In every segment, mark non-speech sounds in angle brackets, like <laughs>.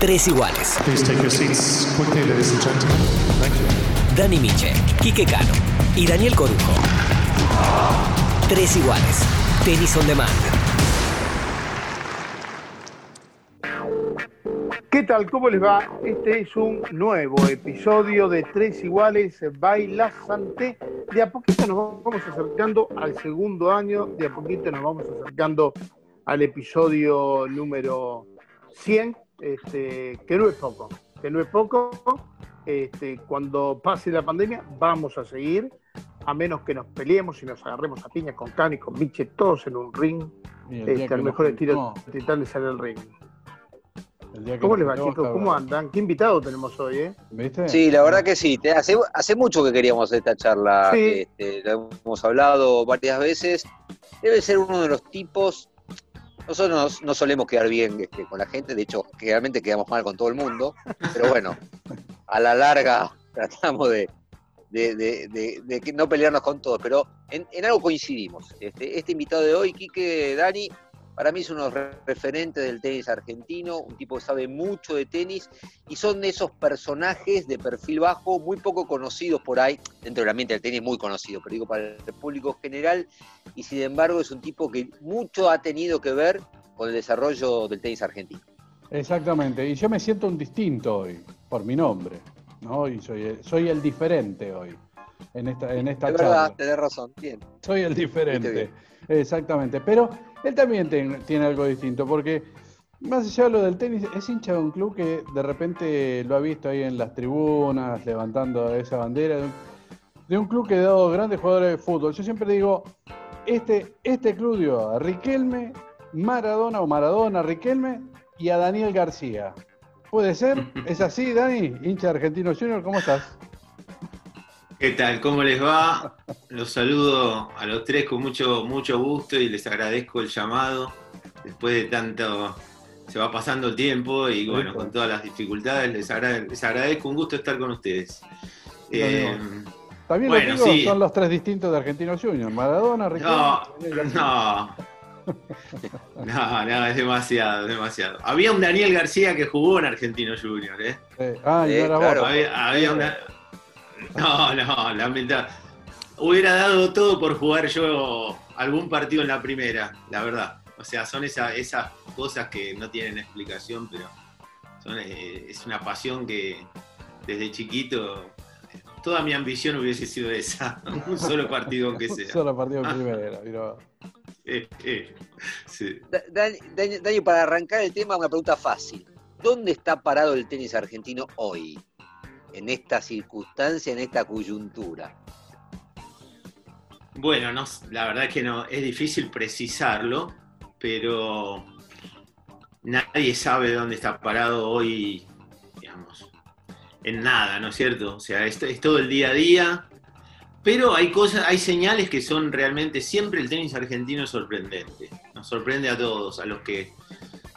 Tres iguales. Please take your seats quickly, ladies and gentlemen. Thank you. Dani Miche, Quique Cano y Daniel Corujo. Tres iguales. Tenis on demand. ¿Qué tal? ¿Cómo les va? Este es un nuevo episodio de Tres Iguales Baila Santé. De a poquito nos vamos acercando al segundo año, de a poquito nos vamos acercando al episodio número 100, este, que no es poco, que no es poco. Este, cuando pase la pandemia vamos a seguir, a menos que nos peleemos y nos agarremos a piña con Cani, con Miche, todos en un ring. Este, al mejor estilo juntemos, de en el ring. el día que ¿Cómo les va, chicos? ¿Cómo andan? ¿Qué invitado tenemos hoy, eh? ¿Viste? Sí, la verdad que sí. Te- Hace, hace mucho que queríamos esta charla. Sí. este, lo hemos hablado varias veces. Debe ser uno de los tipos. Nosotros no, no solemos quedar bien este, con la gente, de hecho, generalmente quedamos mal con todo el mundo, pero bueno, a la larga <laughs> tratamos de, de- no pelearnos con todos, pero en, en algo coincidimos. Este, este invitado de hoy, Quique Dani, para mí es uno de los re- referentes del tenis argentino, un tipo que sabe mucho de tenis y son de esos personajes de perfil bajo muy poco conocidos por ahí, dentro del ambiente del tenis muy conocido, pero digo para el público general, y sin embargo es un tipo que mucho ha tenido que ver con el desarrollo del tenis argentino. Exactamente. Y yo me siento un distinto hoy, por mi nombre. ¿no? Y soy soy el diferente hoy, en esta, en esta Es charla. verdad, tenés razón, bien. Soy el diferente. Exactamente. Pero él también ten- tiene algo distinto, porque más allá de lo del tenis, es hincha de un club que de repente lo ha visto ahí en las tribunas, levantando esa bandera, de un, de un club que ha dado grandes jugadores de fútbol. Yo siempre digo, este, este club dio a Riquelme, Maradona o Maradona, Riquelme y a Daniel García. ¿Puede ser? ¿Es así, Dani? Hincha de Argentino Junior, ¿cómo estás? ¿Qué tal? ¿Cómo les va? Los saludo a los tres con mucho, mucho gusto y les agradezco el llamado. Después de tanto, se va pasando el tiempo y bueno, con todas las dificultades, les, agra- les agradezco un gusto estar con ustedes. Eh, También Bueno, lo digo, sí. son los tres distintos de Argentino Junior. Maradona, Riquelme. no, no. No, no, es demasiado, es demasiado. Había un Daniel García que jugó en Argentino Junior, ¿eh? Eh, ah, y Eh, eras claro. vos. Había, había una. <laughs> No, no, lamentable. Hubiera dado todo por jugar yo algún partido en la primera, la verdad. O sea, son esa- esas cosas que no tienen explicación, pero son, eh, es una pasión que desde chiquito. Toda mi ambición hubiese sido esa, <laughs> un solo partido aunque sea. Solo partido en primera. mirá. <laughs> Eh, eh, sí. Da- Dani, Dani- Dani, para arrancar el tema, una pregunta fácil. ¿Dónde está parado el tenis argentino hoy? En esta circunstancia, en esta coyuntura. Bueno, no, la verdad es que no, es difícil precisarlo, pero nadie sabe dónde está parado hoy, digamos, en nada, ¿no es cierto? O sea, esto es todo el día a día, pero hay cosas, hay señales que son realmente, siempre el tenis argentino es sorprendente, nos sorprende a todos, a los que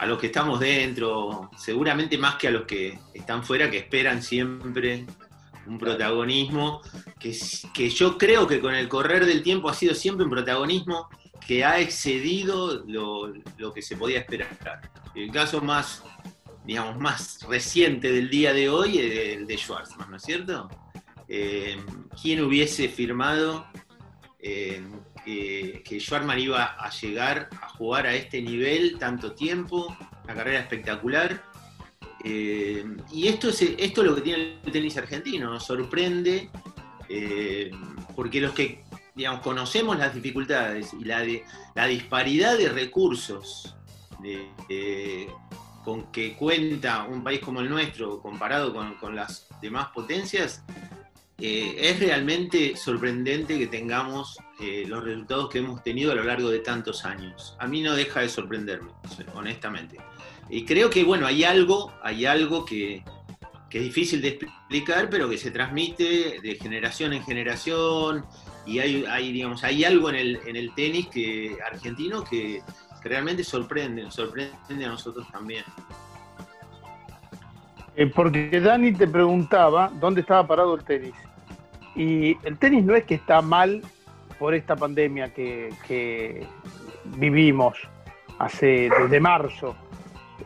a los que estamos dentro, seguramente más que a los que están fuera, que esperan siempre un protagonismo que, que yo creo que con el correr del tiempo ha sido siempre un protagonismo que ha excedido lo, lo que se podía esperar. El caso más, digamos, más reciente del día de hoy es el de Schwarzman, ¿no es cierto? Eh, ¿Quién hubiese firmado eh, que, que Schwarzman iba a llegar a jugar a este nivel tanto tiempo? Una carrera espectacular. Eh, y esto es, esto es lo que tiene el tenis argentino, nos sorprende, eh, porque los que digamos, conocemos las dificultades y la, la disparidad de recursos con que cuenta un país como el nuestro comparado con, con las demás potencias, eh, es realmente sorprendente que tengamos eh, los resultados que hemos tenido a lo largo de tantos años. A mí no deja de sorprenderme, honestamente. Y creo que, bueno, hay algo, hay algo que, es difícil de explicar, pero que se transmite de generación en generación, y hay, digamos, hay algo en el, en el tenis que, argentino que, realmente sorprende, sorprende a nosotros también. Eh, porque Dani te preguntaba dónde estaba parado el tenis. Y el tenis no es que está mal por esta pandemia que, que vivimos hace desde marzo.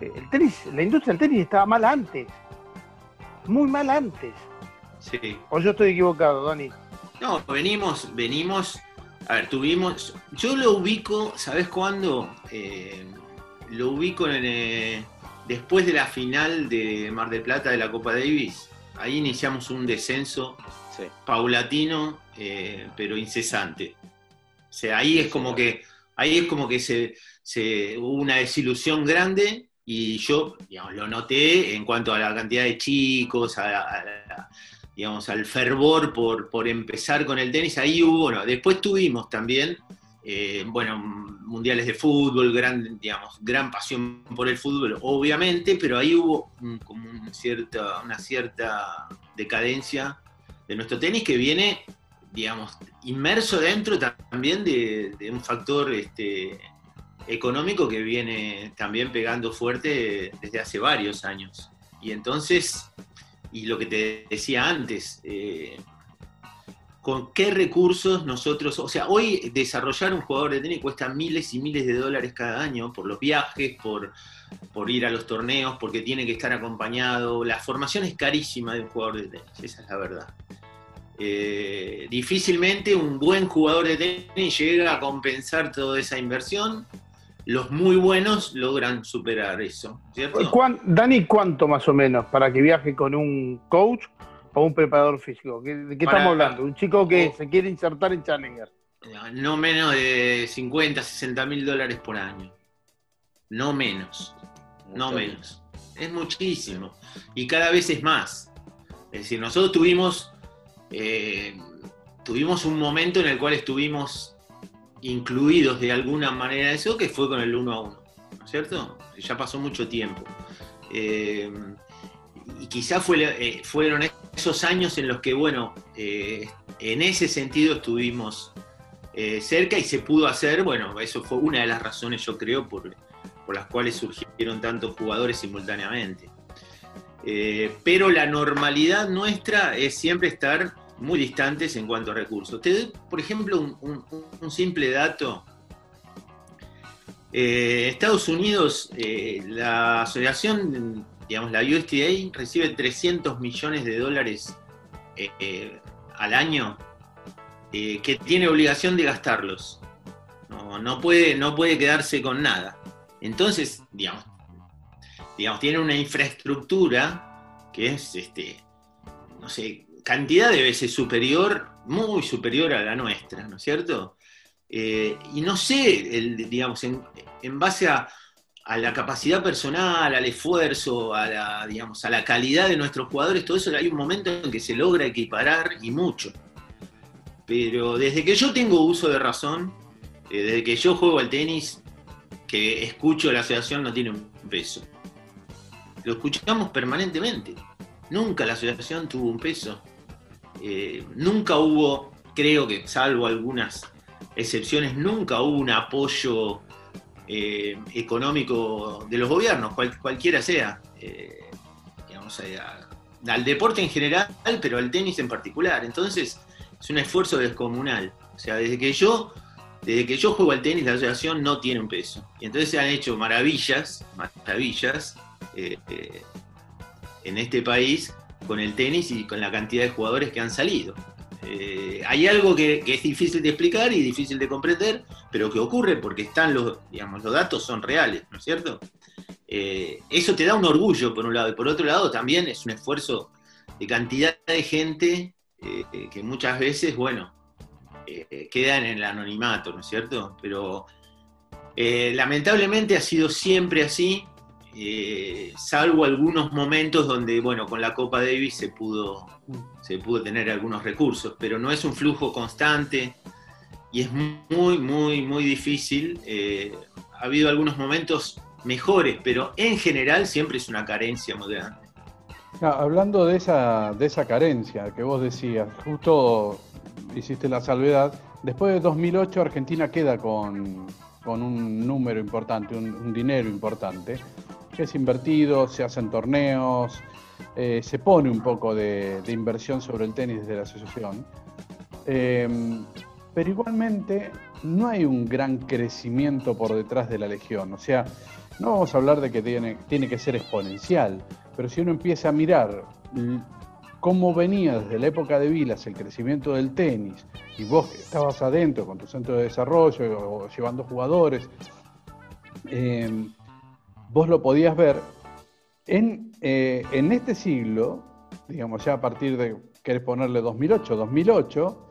eh, el tenis, la industria del tenis estaba mal antes. Muy mal antes. Sí. O yo estoy equivocado, Dani. No, venimos, venimos. A ver, tuvimos. Yo lo ubico, ¿sabes cuándo? Eh, lo ubico en, eh, después de la final de Mar del Plata de la Copa Davis. Ahí iniciamos un descenso Sí. paulatino, eh, pero incesante. O sea, ahí es como que, ahí es como que se, se- hubo una desilusión grande y yo digamos, lo noté en cuanto a la cantidad de chicos, a, a- a- digamos, al fervor por, por empezar con el tenis. Ahí hubo, bueno, después tuvimos también, eh, bueno, mundiales de fútbol, gran, digamos, gran pasión por el fútbol, obviamente, pero ahí hubo un- como un cierta, una cierta decadencia de nuestro tenis que viene, digamos, inmerso dentro también de, un factor este, económico que viene también pegando fuerte desde hace varios años. Y entonces, y lo que te decía antes, eh, con qué recursos nosotros, o sea, hoy desarrollar un jugador de tenis cuesta miles y miles de dólares cada año por los viajes, por, por ir a los torneos, porque tiene que estar acompañado. La formación es carísima de un jugador de tenis, esa es la verdad. Eh, difícilmente un buen jugador de tenis llega a compensar toda esa inversión. Los muy buenos logran superar eso, ¿cierto? ¿Cuán- Dani, ¿cuánto más o menos para que viaje con un coach o un preparador físico? ¿Qué- ¿De qué Para- estamos hablando? Un chico que Oh. se quiere insertar en Challenger. No menos de 50, 60 mil dólares por año. No menos. No menos. Es muchísimo. Y cada vez es más. Es decir, nosotros tuvimos, eh, tuvimos un momento en el cual estuvimos incluidos de alguna manera eso, que fue con el uno a uno. ¿No es cierto? Ya pasó mucho tiempo. Eh, y quizás fue, eh, fueron esos años en los que, bueno, eh, en ese sentido estuvimos eh, cerca y se pudo hacer, bueno, eso fue una de las razones, yo creo, por, por las cuales surgieron tantos jugadores simultáneamente. Pero la normalidad nuestra es siempre estar muy distantes en cuanto a recursos. Te doy, por ejemplo, un, simple dato. Estados Unidos, la asociación, digamos, la USDA recibe 300 millones de dólares eh, eh, al año eh, que tiene obligación de gastarlos. No, no puede, no puede quedarse con nada. Entonces, digamos, digamos, tiene una infraestructura que es, este, no sé, cantidad de veces superior, muy superior a la nuestra, ¿no es cierto? Y no sé, digamos, en, en base a, a la capacidad personal, al esfuerzo, a la, digamos, a la calidad de nuestros jugadores, todo eso hay un momento en que se logra equiparar y mucho. Pero desde que yo tengo uso de razón, eh, desde que yo juego al tenis, que escucho la asociación no tiene un peso. Lo escuchamos permanentemente. Nunca la asociación tuvo un peso. Eh, nunca hubo, creo que salvo algunas excepciones, nunca hubo un apoyo eh, económico de los gobiernos, cual- cualquiera sea. Eh, digamos, eh, a- al deporte en general, pero al tenis en particular. Entonces, es un esfuerzo descomunal. O sea, desde que yo, desde que yo juego al tenis, la asociación no tiene un peso. Y entonces se han hecho maravillas, maravillas, eh, en este país con el tenis y con la cantidad de jugadores que han salido. Eh, hay algo que, es difícil de explicar y difícil de comprender, pero que ocurre porque están los, digamos, los datos son reales, ¿no es cierto? Eh, eso te da un orgullo por un lado, y por otro lado también es un esfuerzo de cantidad de gente eh, que muchas veces, bueno, quedan en el anonimato, ¿no es cierto? Pero lamentablemente ha sido siempre así, eh, salvo algunos momentos donde, bueno, con la Copa Davis se pudo, se pudo tener algunos recursos, pero no es un flujo constante y es muy, muy, muy difícil. Eh, ha habido algunos momentos mejores, pero en general siempre es una carencia muy grande. No, hablando de esa, de esa carencia que vos decías, justo hiciste la salvedad, después de 2008 Argentina queda con, con un número importante, un, dinero importante, es invertido, se hacen torneos, eh, se pone un poco de, inversión sobre el tenis desde la asociación, Eh, pero igualmente no hay un gran crecimiento por detrás de la legión, o sea, no vamos a hablar de que tiene, que ser exponencial, pero si uno empieza a mirar cómo venía desde la época de Vilas el crecimiento del tenis, y vos que estabas adentro con tu centro de desarrollo o llevando jugadores, eh, vos lo podías ver en, eh, en este siglo, digamos ya a partir de, querés ponerle 2008, 2008,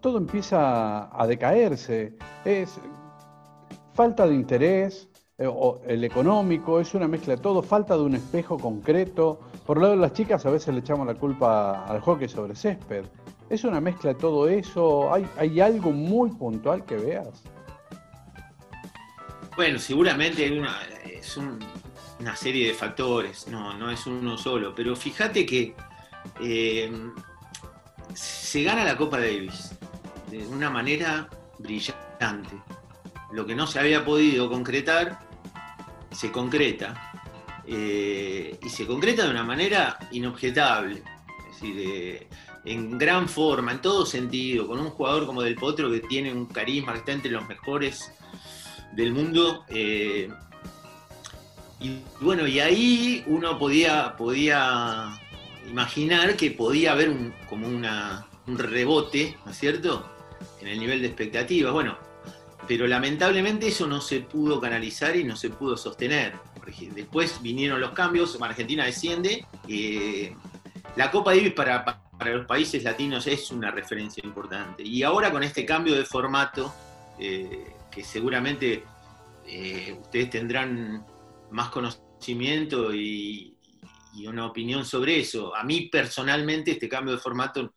todo empieza a decaerse. Es falta de interés, eh, el económico, es una mezcla de todo, falta de un espejo concreto. Por lo lado de las chicas a veces le echamos la culpa al hockey sobre césped. Es una mezcla de todo eso. ¿Hay, hay algo muy puntual que veas? Bueno, seguramente hay una, es una serie de factores, no, no es uno solo, pero fíjate que eh, se gana la Copa Davis de una manera brillante. Lo que no se había podido concretar se concreta eh, y se concreta de una manera inobjetable, es decir, en gran forma, en todo sentido, con un jugador como Del Potro que tiene un carisma, que está entre los mejores del mundo. Eh, y bueno, y ahí uno podía, podía imaginar que podía haber como un rebote, ¿no es cierto?, en el nivel de expectativas. Bueno, pero lamentablemente eso no se pudo canalizar y no se pudo sostener. Después vinieron los cambios, Argentina desciende. Eh, la Copa Davis para, para, los países latinos es una referencia importante. Y ahora con este cambio de formato, eh, que seguramente eh, ustedes tendrán más conocimiento y, una opinión sobre eso. A mí personalmente este cambio de formato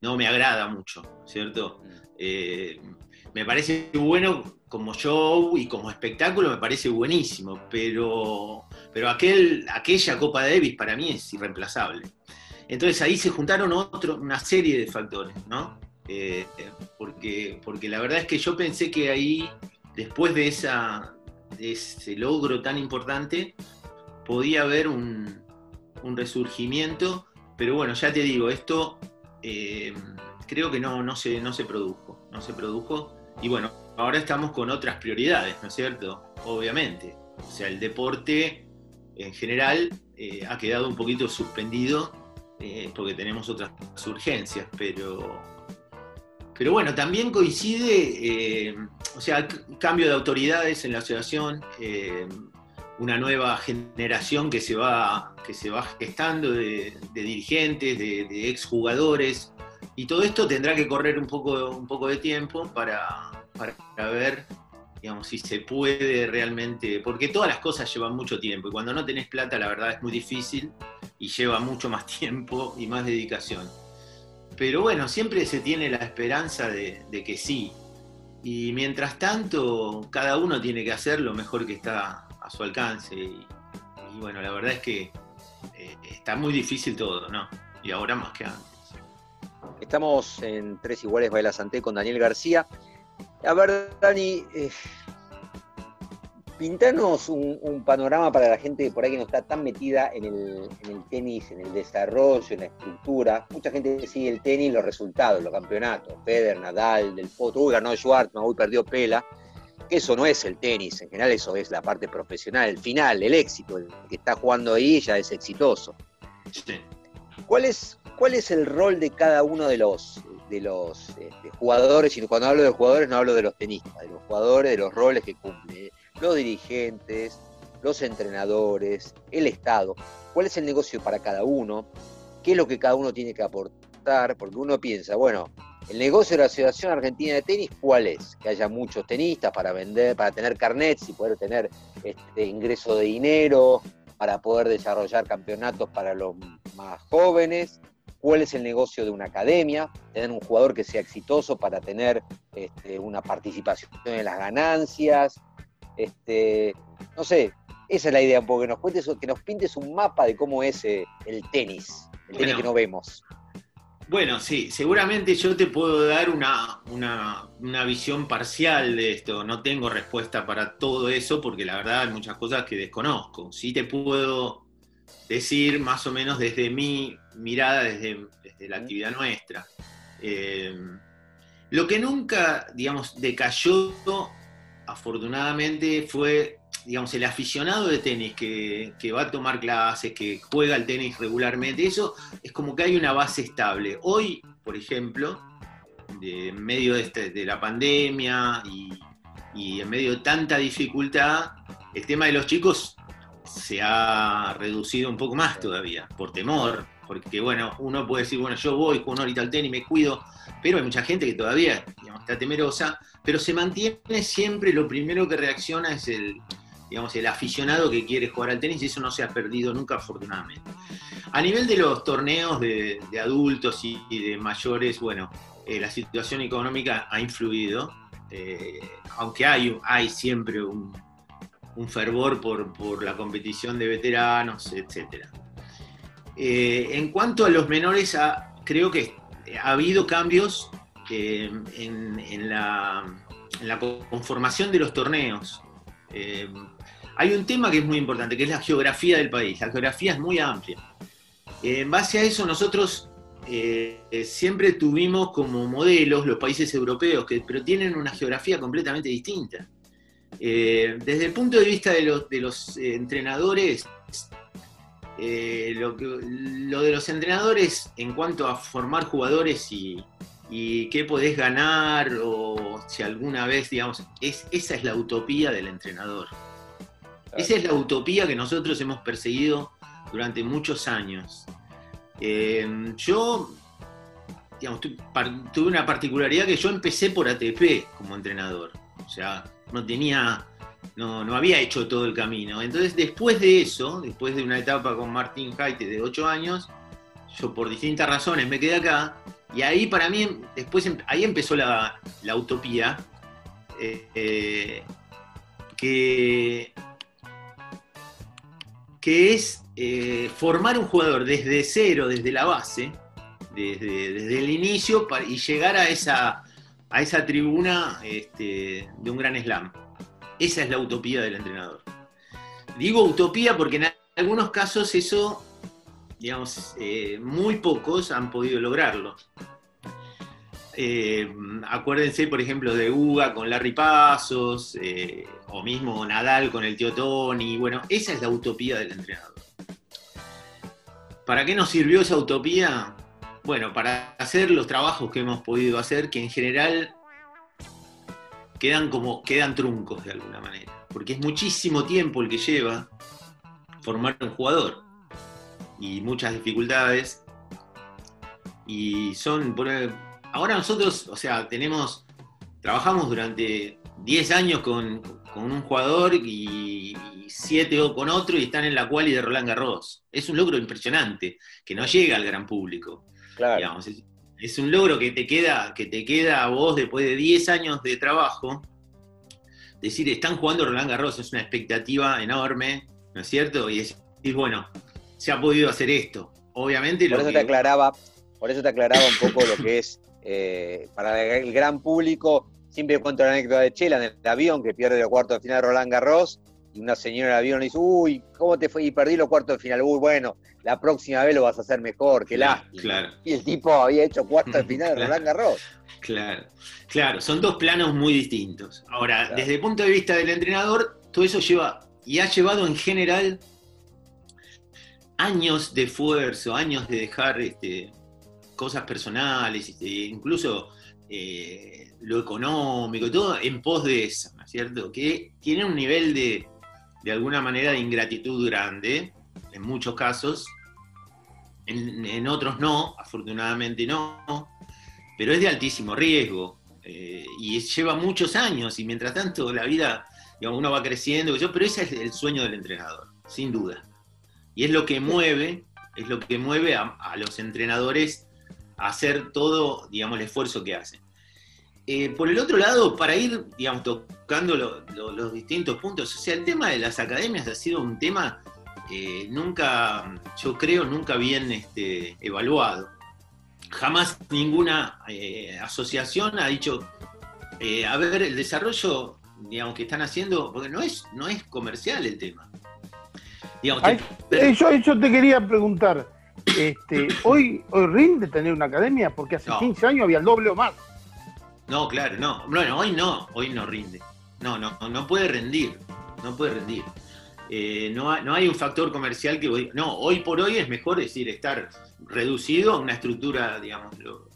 no me agrada mucho, ¿cierto? Mm me parece bueno como show y como espectáculo, me parece buenísimo, pero, pero aquel, aquella Copa de Davis para mí es irreemplazable. Entonces ahí se juntaron otro, una serie de factores, ¿no? Eh, porque, porque la verdad es que yo pensé que ahí, después de, esa, ese logro tan importante, podía haber un, resurgimiento, pero bueno, ya te digo, esto eh, creo que no, no, se, no se produjo, no se produjo y bueno, ahora estamos con otras prioridades, ¿no es cierto? Obviamente. O sea, el deporte en general eh, ha quedado un poquito suspendido eh, porque tenemos otras urgencias, pero, pero bueno, también coincide, eh, o sea, cambio de autoridades en la asociación, una nueva generación que se va, que se va gestando de, dirigentes, de, de exjugadores, y todo esto tendrá que correr un poco, un poco de tiempo para, para ver digamos, si se puede realmente, porque todas las cosas llevan mucho tiempo y cuando no tenés plata la verdad es muy difícil y lleva mucho más <laughs> tiempo y más dedicación. Pero bueno, siempre se tiene la esperanza de, que sí. Y mientras tanto, cada uno tiene que hacer lo mejor que está a su alcance. Y, bueno, la verdad es que eh, está muy difícil todo, ¿no? Y ahora más que antes. Estamos en Tres Iguales Baila Santé con Daniel García. A ver, Dani, eh, pintanos un, panorama para la gente por ahí que no está tan metida en el, tenis, en el desarrollo, en la estructura. Mucha gente sigue el tenis, los resultados, los campeonatos. Federer, Nadal, Del Potro, uy, ganó Schwartzman, uy, perdió Pela. Eso no es el tenis, en general eso es la parte profesional, el final, el éxito. El que está jugando ahí ya es exitoso. ¿Cuál es, ¿Cuál es el rol de cada uno de los de los este, jugadores, y cuando hablo de jugadores no hablo de los tenistas, de los jugadores, de los roles que cumplen, los dirigentes, los entrenadores, el Estado, cuál es el negocio para cada uno, qué es lo que cada uno tiene que aportar, porque uno piensa, bueno, el negocio de la Asociación Argentina de Tenis, ¿cuál es? Que haya muchos tenistas para vender, para tener carnets y poder tener este ingreso de dinero, para poder desarrollar campeonatos para los más jóvenes, cuál es el negocio de una academia, tener un jugador que sea exitoso para tener este, una participación en las ganancias. Este, no sé, esa es la idea, porque nos cuentes, que nos pintes un mapa de cómo es eh, el tenis, el tenis que no vemos. Bueno, sí, seguramente yo te puedo dar una, una, visión parcial de esto. No tengo respuesta para todo eso porque la verdad hay muchas cosas que desconozco. Sí te puedo decir más o menos desde mi mirada, desde, la actividad nuestra. Eh, lo que nunca, digamos, decayó, afortunadamente, fue, digamos, el aficionado de tenis que, va a tomar clases, que juega al tenis regularmente, eso es como que hay una base estable. Hoy, por ejemplo, en medio de, este- la pandemia y, y en medio de tanta dificultad, el tema de los chicos se ha reducido un poco más todavía, por temor, porque bueno, uno puede decir, bueno, yo voy, juego una horita al tenis, me cuido, pero hay mucha gente que todavía está temerosa, pero se mantiene siempre, lo primero que reacciona es el, digamos, el aficionado que quiere jugar al tenis y eso no se ha perdido nunca afortunadamente. A nivel de los torneos de, adultos y, de mayores, bueno, eh, la situación económica ha influido, eh, aunque hay, hay siempre un, fervor por, por la competición de veteranos, etc. en cuanto a los menores, ha- creo que ha habido cambios eh, en, la, conformación de los torneos. Eh, hay un tema que es muy importante, que es la geografía del país. La geografía es muy amplia. En base a eso, nosotros eh, eh, siempre tuvimos como modelos los países europeos, que, pero tienen una geografía completamente distinta. Eh, desde el punto de vista de los, eh, entrenadores, eh, lo, que- lo de los entrenadores en cuanto a formar jugadores y, y qué podés ganar, o si alguna vez, digamos, es, esa es la utopía del entrenador. Esa es la utopía que nosotros hemos perseguido durante muchos años. Eh, yo, digamos, tu- par- tuve una particularidad que yo empecé por ATP como entrenador. O sea, no tenía, no, no había hecho todo el camino. Entonces, después de eso, después de una etapa con Martín Jaite de 8 años, yo por distintas razones me quedé acá. Y ahí para mí, después, em- ahí empezó la, la utopía. eh, eh, que que es eh, formar un jugador desde cero, desde la base, desde, desde el inicio, y llegar a esa, a esa tribuna este, de un gran slam. Esa es la utopía del entrenador. Digo utopía porque en algunos casos eso, digamos, eh, muy pocos han podido lograrlo. Eh, acuérdense, por ejemplo, de Uga con Larry Pasos, eh, o mismo Nadal con el tío Tony. Bueno, esa es la utopía del entrenador. ¿Para qué nos sirvió esa utopía? Bueno, para hacer los trabajos que hemos podido hacer, que en general quedan como quedan truncos de alguna manera, porque es muchísimo tiempo el que lleva formar un jugador y muchas dificultades y son ahora nosotros, o sea, tenemos trabajamos durante 10 años con, con un jugador y 7 con otro y están en la quali de Roland Garros. Es un logro impresionante que no llega al gran público. Claro. digamos. Es, es un logro que te queda, que te queda a vos después de 10 años de trabajo. Decir, están jugando Roland Garros, es una expectativa enorme, ¿no es cierto? Y decir, bueno, se ha podido hacer esto. Obviamente Por lo eso que- te aclaraba, por eso te aclaraba un poco lo que es eh, para el gran público. Siempre cuento la anécdota de Chela en el avión que pierde los cuartos de final Roland Garros y una señora en el avión le dice, uy, ¿cómo te fue? Y perdí los cuartos de final. Uy, bueno, la próxima vez lo vas a hacer mejor, qué lástima. claro. Y el tipo había hecho cuartos de final de <laughs> Claro. Roland Garros. Claro, claro, son dos planos muy distintos. Ahora, Claro. desde el punto de vista del entrenador, todo eso lleva y ha llevado en general años de esfuerzo, años de dejar este, cosas personales, este, incluso eh, lo económico, todo en pos de eso, ¿no es cierto? Que tiene un nivel de, de alguna manera, de ingratitud grande, en muchos casos, en, otros no, afortunadamente no, pero es de altísimo riesgo eh, y lleva muchos años y mientras tanto la vida, digamos, uno va creciendo, pero ese es el sueño del entrenador, sin duda. Y es lo que mueve, es lo que mueve a, a los entrenadores a hacer todo, digamos, el esfuerzo que hacen. Eh, por el otro lado, para ir, digamos, tocando lo- lo- los distintos puntos, o sea, el tema de las academias ha sido un tema eh, nunca, yo creo, nunca bien este, evaluado jamás ninguna eh, asociación ha dicho, a ver, el desarrollo, digamos, que están haciendo, porque no es, no es comercial el tema. Digamos, Ay, te- yo, yo te quería preguntar, este, <coughs> ¿hoy, ¿hoy rinde tener una academia? Porque hace No. 15 años había el doble o más. No, claro, no. Bueno, hoy no, hoy no rinde. No, no, no puede rendir. no puede rendir. Eh, no, no hay un factor comercial que digas, no, hoy por hoy es mejor decir estar reducido a una estructura, digamos, lo,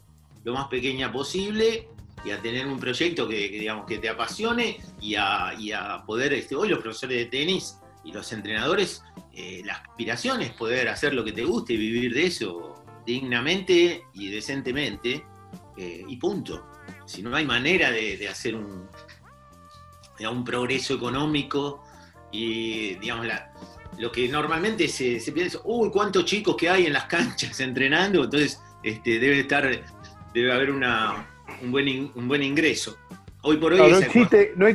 más pequeña posible y a tener un proyecto que, que, digamos, que te apasione y a, y a poder, este, hoy los profesores de tenis y los entrenadores, eh, la aspiración es poder hacer lo que te guste y vivir de eso dignamente y decentemente eh, y punto. Si no hay manera de, de hacer un, un progreso económico y digamos la- lo que normalmente se, se piensa, uy, cuántos chicos que hay en las <laughs> canchas entrenando, entonces este, debe estar, debe haber una, un, buen in- un buen ingreso. Hoy por hoy No, existe, no,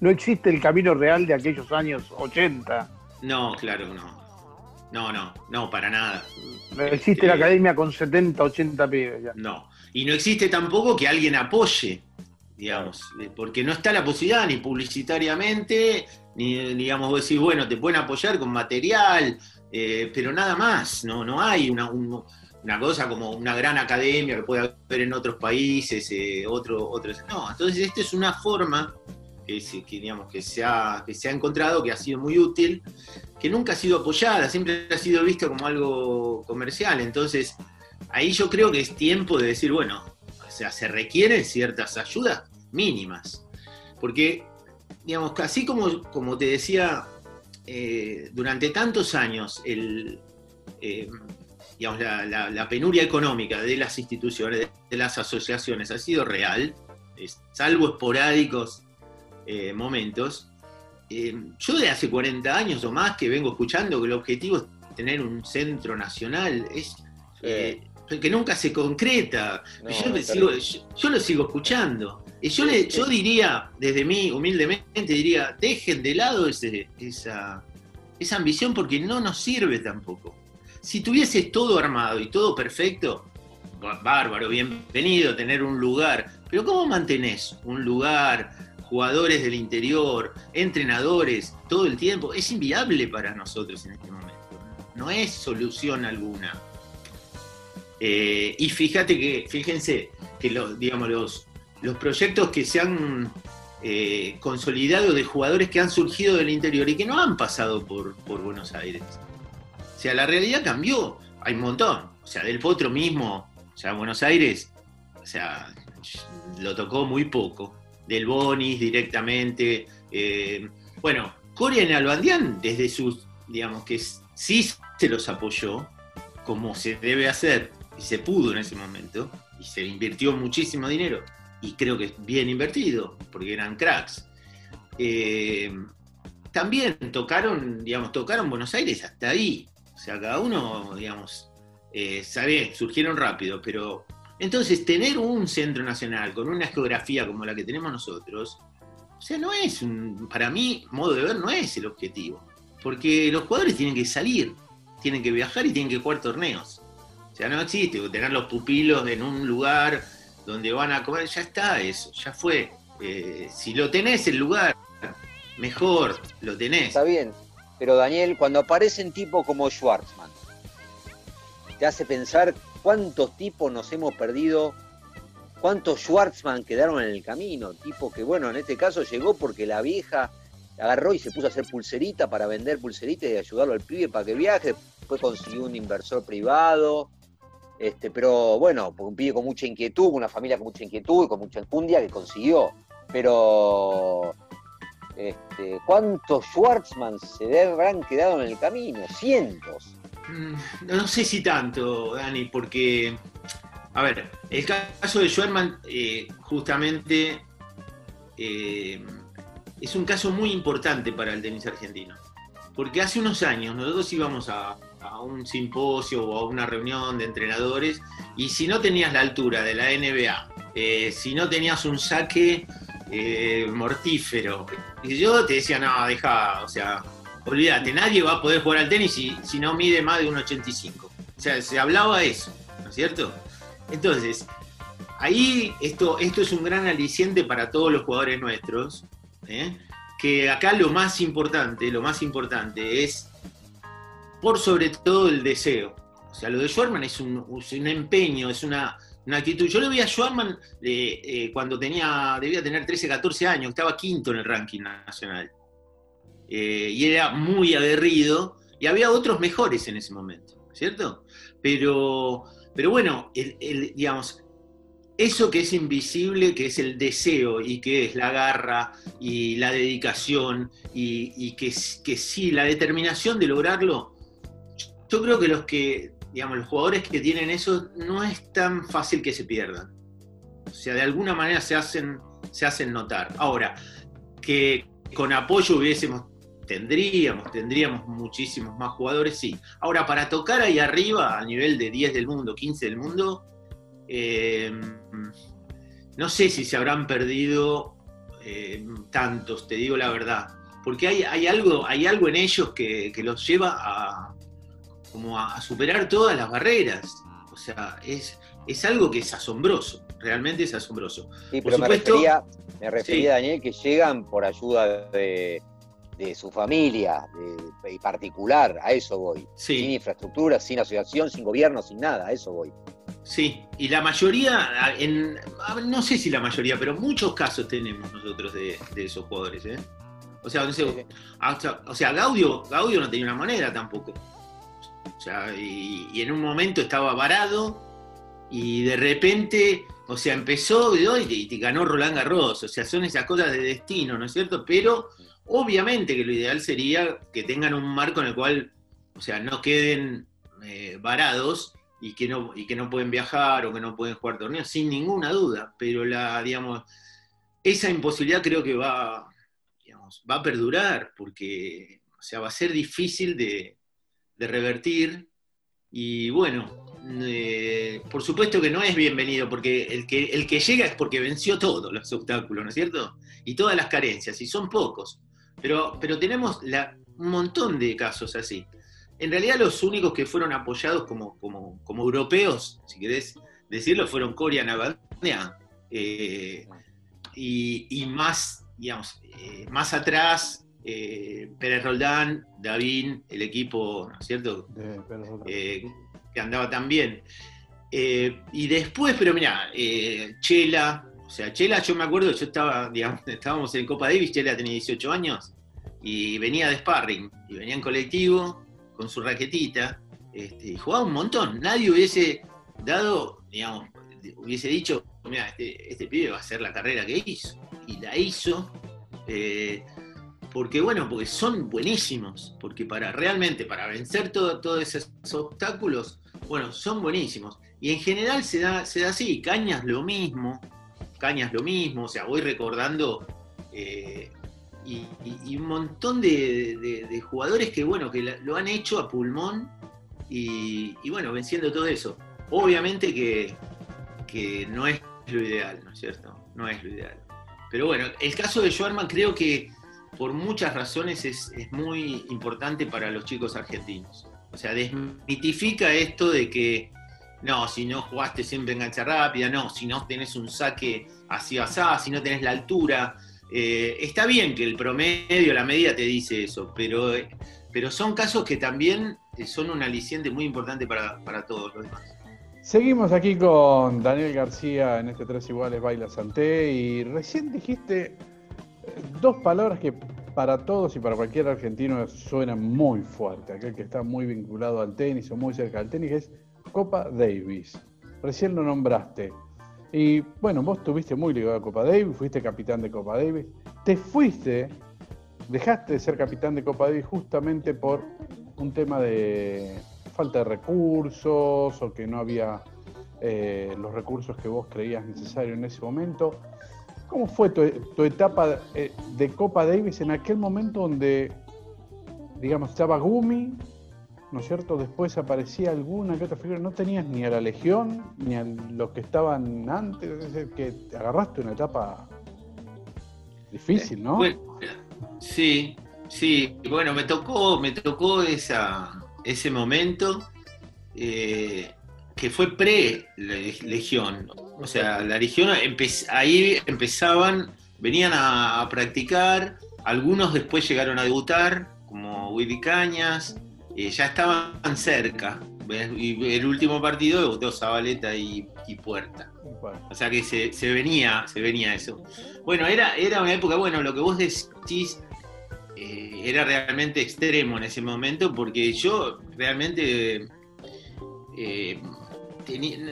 no existe el camino real de aquellos años 80. No, claro, no. No, no, no, para nada. No existe la Este- academia con 70, 80 pibes. ya. No. Y no existe tampoco que alguien apoye, digamos, eh, porque no está la posibilidad ni publicitariamente, ni, digamos, vos decís, bueno, te pueden apoyar con material, eh, pero nada más, no, no hay una, un- una cosa como una gran academia que puede haber en otros países, eh, otro, otros. No, entonces esta es una forma que, se- que, digamos, que, se ha, que se ha encontrado, que ha sido muy útil, que nunca ha sido apoyada, siempre ha sido vista como algo comercial. Entonces, ahí yo creo que es tiempo de decir, bueno, o sea, se requieren ciertas ayudas mínimas. Porque, digamos, así como, como te decía, eh, durante tantos años el, eh, digamos, la, la- la penuria económica de las instituciones, de, las asociaciones, ha sido real, es- salvo esporádicos eh, momentos. Eh, yo de hace 40 años o más que vengo escuchando que el objetivo es tener un centro nacional, es eh, que nunca se concreta. No, yo, es sigo- yo- yo lo sigo escuchando. Y yo, le, yo diría, desde mí, humildemente, diría, dejen de lado ese- esa, esa ambición porque no nos sirve tampoco. Si tuvieses todo armado y todo perfecto, bá- bárbaro, bienvenido, tener un lugar. Pero ¿cómo mantenés un lugar, jugadores del interior, entrenadores, todo el tiempo? Es inviable para nosotros en este momento. No es solución alguna. Eh, y fíjate que, fíjense que los, digamos, los, los proyectos que se han eh, consolidado de jugadores que han surgido del interior y que no han pasado por, por Buenos Aires. O sea, la realidad cambió. Hay un montón. O sea, del Potro mismo, o sea, Buenos Aires, o sea, lo tocó muy poco. Del Bonis directamente. eh, bueno, Coria en Albandián, desde sus, digamos que sí se los apoyó, como se debe hacer, y se pudo en ese momento, y se invirtió muchísimo dinero, y creo que es bien invertido, porque eran cracks. Eh, también tocaron, digamos, tocaron Buenos Aires hasta ahí. O sea, cada uno, digamos, eh, sabe, surgieron rápido, pero entonces tener un centro nacional con una geografía como la que tenemos nosotros, o sea, no es un, para mí, modo de ver, no es el objetivo. Porque los jugadores tienen que salir, tienen que viajar y tienen que jugar torneos. Sea, no existe tener los pupilos en un lugar donde van a comer, ya está eso, ya fue. Eh, si lo tenés el lugar, mejor, lo tenés. Está bien, pero Daniel, cuando aparecen tipos como Schwartzman, te hace pensar cuántos tipos nos hemos perdido, cuántos Schwartzman quedaron en el camino, tipo que, bueno, en este caso llegó porque la vieja agarró y se puso a hacer pulserita para vender pulseritas y ayudarlo al pibe para que viaje, después consiguió un inversor privado, este, pero bueno, un pibe con mucha inquietud, una familia con mucha inquietud y con mucha enjundia que consiguió, pero este, ¿Cuántos Schwartzman se habrán quedado en el camino? Cientos. Mm, No sé si tanto, Dani, porque, a ver, el caso de Schwerman eh, justamente eh, es un caso muy importante para el tenis argentino. Porque hace unos años nosotros íbamos a, a un simposio o a una reunión de entrenadores y si no tenías la altura de la NBA, eh, si no tenías un saque eh, mortífero, y yo te decía, no, deja, o sea, olvídate, nadie va a poder jugar al tenis si, si no mide más de un 85. O sea, se hablaba eso, ¿no es cierto? Entonces, ahí esto, esto es un gran aliciente para todos los jugadores nuestros, ¿eh? que acá lo más importante, lo más importante es, por sobre todo, el deseo. O sea, lo de Schwarman es un, un empeño, es una, una actitud. Yo lo vi a Schwarman eh, eh, cuando tenía, debía tener 13, 14 años, estaba quinto en el ranking nacional. eh, y era muy aguerrido, y había otros mejores en ese momento, ¿cierto? Pero, pero bueno, el- digamos, eso que es invisible, que es el deseo y que es la garra y la dedicación y, y que, que sí, la determinación de lograrlo, yo creo que los que, digamos, los jugadores que tienen eso no es tan fácil que se pierdan. O sea, de alguna manera se hacen, se hacen notar. Ahora, que con apoyo hubiésemos, tendríamos, tendríamos muchísimos más jugadores, sí. Ahora, para tocar ahí arriba, a nivel de 10 del mundo, 15 del mundo, eh, no sé si se habrán perdido eh, tantos, te digo la verdad. Porque hay, hay, algo, hay algo en ellos que, que los lleva a, como a, a superar todas las barreras. O sea, es, es algo que es asombroso, realmente es asombroso. Sí, Por me supuesto- refería, me refería Sí. Daniel, que llegan por ayuda de, de su familia, de, y particular, a eso voy. Sin infraestructura, sin asociación, sin gobierno, sin nada, a eso voy. sí. Y la mayoría, en, no sé si la mayoría, pero muchos casos tenemos nosotros de, de esos jugadores. ¿eh? O sea, no sé, Sí, sí. hasta- o sea, Gaudio, Gaudio no tenía una moneda tampoco. O sea, y, en un momento estaba varado y de repente, o sea, empezó y ganó Roland Garros. O sea, son esas cosas de destino, ¿no es cierto? Pero obviamente que lo ideal sería que tengan un marco en el cual, o sea, no queden eh, varados y que, no, y que no pueden viajar o que no pueden jugar torneos, sin ninguna duda. Pero la, digamos, esa imposibilidad creo que va, digamos, va a perdurar porque o sea, va a ser difícil de, de revertir y bueno, eh, por supuesto que no es bienvenido porque el que, el que llega es porque venció todos los obstáculos, ¿no es cierto? Y todas las carencias, y son pocos, pero, pero tenemos la- un montón de casos así. En realidad los únicos que fueron apoyados como, como, como europeos, si querés decirlo, fueron Coria Navadnia, eh, y, y más, digamos, eh, más atrás, eh, Pérez Roldán, Davín, el equipo, ¿no es cierto? De. Eh, que andaba tan bien. Eh, y después, pero mira, eh, Chela, o sea, Chela, yo me acuerdo, yo estaba, <laughs> digamos, estábamos en Copa Davis, Chela tenía 18 años, y venía de sparring, y venía en colectivo, con su raquetita, este, y jugaba un montón. Nadie hubiese dado, digamos, hubiese dicho, mira, este, este pibe va a hacer la carrera que hizo. Y la hizo, eh, porque bueno, porque son buenísimos, porque para realmente, para vencer todo- todos esos obstáculos, bueno, son buenísimos. Y en general se da, se da así, Cañas lo mismo, Cañas lo mismo, o sea, voy recordando eh, y, un montón de, jugadores que, bueno, que lo han hecho a pulmón y, bueno, venciendo todo eso. Obviamente que, que no es lo ideal, ¿no es cierto? No es lo ideal. Pero bueno, el caso de Schwarman creo que por muchas razones es, es muy importante para los chicos argentinos. O sea, desmitifica esto de que no, si no jugaste siempre en cancha rápida, no, si no tenés un saque así asá, si no tenés la altura. Eh, está bien que el promedio, la media te dice eso, pero, pero son casos que también son un aliciente muy importante para, para todos los demás. Seguimos aquí con Daniel García en este Tres Iguales Baila Santé y recién dijiste dos palabras que para todos y para cualquier argentino suenan muy fuerte, aquel que está muy vinculado al tenis o muy cerca del tenis, es Copa Davis. Recién lo nombraste. Y bueno, vos estuviste muy ligado a Copa Davis, fuiste capitán de Copa Davis, te fuiste, dejaste de ser capitán de Copa Davis justamente por un tema de falta de recursos o que no había eh, los recursos que vos creías necesarios en ese momento. ¿Cómo fue tu, tu etapa eh, de Copa Davis en aquel momento donde, digamos, estaba Gumi, ¿no es cierto? Después aparecía alguna que otra figura, no tenías ni a la Legión, ni a los que estaban antes, es decir, que te agarraste una etapa difícil, ¿no? Bueno, sí, sí, bueno, me tocó, me tocó ese momento eh, que fue pre-legión. O sea, la legión, empe- ahí empezaban, venían a, a practicar, algunos después llegaron a debutar, como Willy Cañas, eh, ya estaban cerca. Y el último partido debutó Zabaleta y, y Puerta. Bueno, O sea que se, se venía, se venía eso. Bueno, era, era una época, bueno, lo que vos decís, eh, era realmente extremo en ese momento porque yo realmente eh,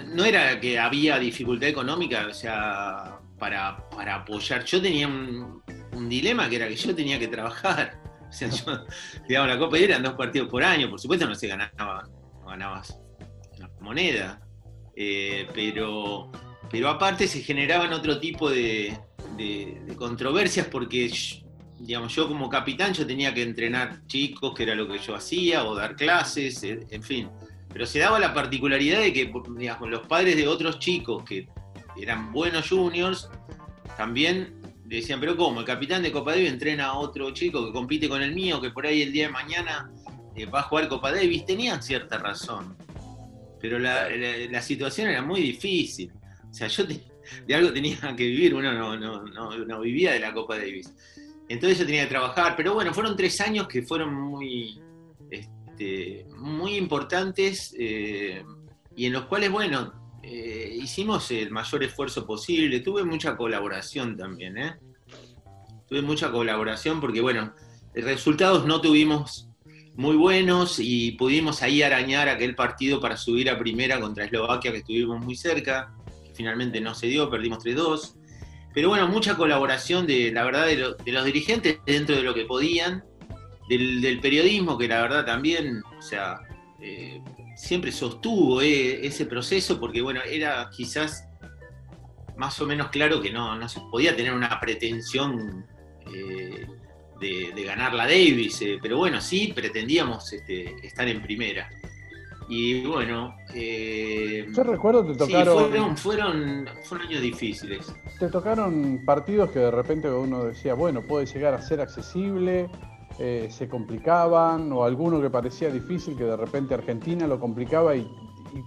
no era que había dificultad económica, o sea, para, para apoyar. Yo tenía un, un dilema que era que yo tenía que trabajar. O sea, yo, <laughs> digamos, la Copa eran dos partidos por año, por supuesto no se ganaba, no ganabas una moneda, eh, pero, pero aparte se generaban otro tipo de, controversias porque, sh- digamos, yo como capitán yo tenía que entrenar chicos, que era lo que yo hacía, o dar clases, eh, en fin. Pero se daba la particularidad de que digamos, los padres de otros chicos que eran buenos juniors también decían, pero ¿cómo? El capitán de Copa Davis entrena a otro chico que compite con el mío, que por ahí el día de mañana eh, va a jugar Copa Davis. Tenían cierta razón, pero la, la- la situación era muy difícil. O sea, yo te- de algo tenía que vivir, uno no, no, no, no vivía de la Copa Davis. Entonces yo tenía que trabajar, pero bueno, fueron tres años que fueron muy, este, muy importantes eh, y en los cuales, bueno, eh, hicimos el mayor esfuerzo posible. Tuve mucha colaboración también, ¿eh? Tuve mucha colaboración porque, bueno, resultados no tuvimos muy buenos y pudimos ahí arañar aquel partido para subir a primera contra Eslovaquia, que estuvimos muy cerca. Finalmente no se dio, perdimos 3-2. Pero bueno, mucha colaboración de la verdad de, lo- de los dirigentes dentro de lo que podían, del, del periodismo, que la verdad también, o sea, eh, siempre sostuvo eh, ese proceso, porque bueno, era quizás más o menos claro que no, no se podía tener una pretensión eh, de, de ganar la Davis, pero bueno, sí pretendíamos este, estar en primera. Y bueno, eh, Yo recuerdo te sí, tocaron, fueron, fueron, fueron años difíciles. te tocaron partidos que de repente uno decía, bueno, puede llegar a ser accesible, eh, se complicaban, o alguno que parecía difícil que de repente Argentina lo complicaba y,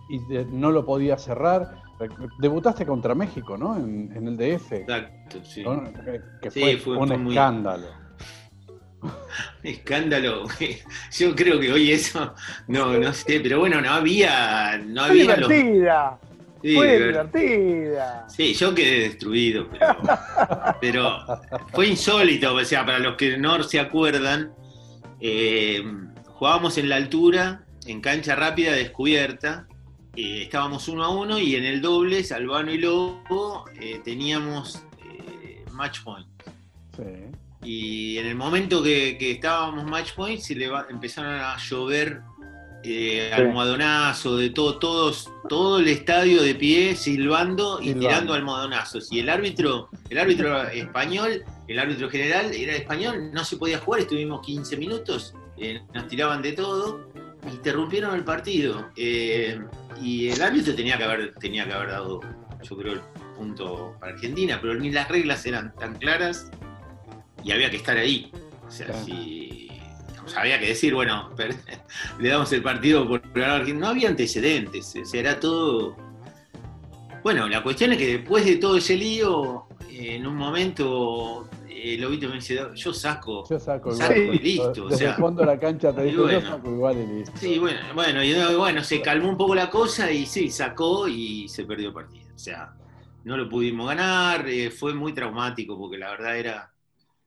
y- y de- no lo podía cerrar. Debutaste contra México, ¿no? En, en el DF. Exacto, sí. ¿no? Que, que Sí, fue, fue- un fue muy- escándalo. <laughs> Escándalo. <laughs> Yo creo que hoy eso, no, no sé, pero bueno, no había, no Fue había los. Sí, Fue ver- divertida. sí, yo quedé destruido, pero, <laughs> pero fue insólito, o sea, para los que no se acuerdan, eh, jugábamos en la altura, en cancha rápida descubierta, eh, estábamos uno a uno y en el doble, Albano y Lobo, eh, teníamos match point. Sí. Y en el momento que, que estábamos match point, se le va- empezaron a llover eh, de todo, todos, todo el estadio de pie, silbando y Silbando. tirando almohadonazos. Y el árbitro, el árbitro español, el árbitro general era español, no se podía jugar, estuvimos 15 minutos, eh, nos tiraban de todo, interrumpieron el partido. eh, y el árbitro tenía que haber, tenía que haber dado, yo creo, el punto para Argentina, pero ni las reglas eran tan claras y había que estar ahí. O sea, Claro. si digamos, había que decir, bueno, <laughs> le damos el partido por ganar. No había antecedentes, o sea, era todo. Bueno, la cuestión es que después de todo ese lío, en un momento eh, Lobito me dice, yo saco. Yo saco Saco igual. y listo, o sea. el fondo de la cancha te y digo, bueno. yo saco igual y listo. Sí, bueno, bueno, y no, bueno, se calmó un poco la cosa y sí, sacó y se perdió el partido. O sea, no lo pudimos ganar, eh, fue muy traumático porque la verdad era,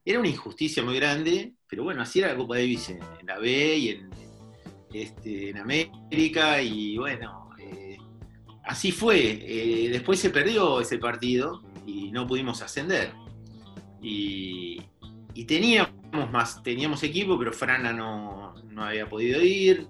era una injusticia muy grande, pero bueno, así era la Copa Davis en, en la B y en, este, en América y bueno, eh, así fue. Eh, después se perdió ese partido y no pudimos ascender. Y, y teníamos más, teníamos equipo, pero Frana no, no había podido ir.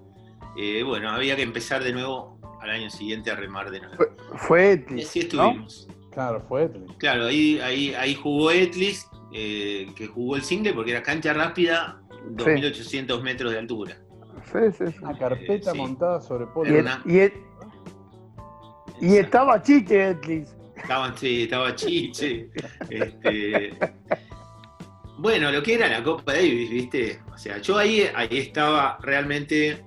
Eh, bueno, había que empezar de nuevo al año siguiente a remar de nuevo. Fue, fue Y Etli, así ¿no? estuvimos. Claro, fue Etli. Claro, ahí, ahí, ahí jugó Etlis, eh, que jugó el single porque era cancha rápida, 2.800 metros de altura. Sí, sí, sí. Una carpeta sí. montada sobre Y, y et- y estaba Chiche Etlis. Estaba, sí, estaba Chiche. este, bueno, lo que era la Copa Davis, ¿viste? O sea, yo ahí, ahí estaba realmente.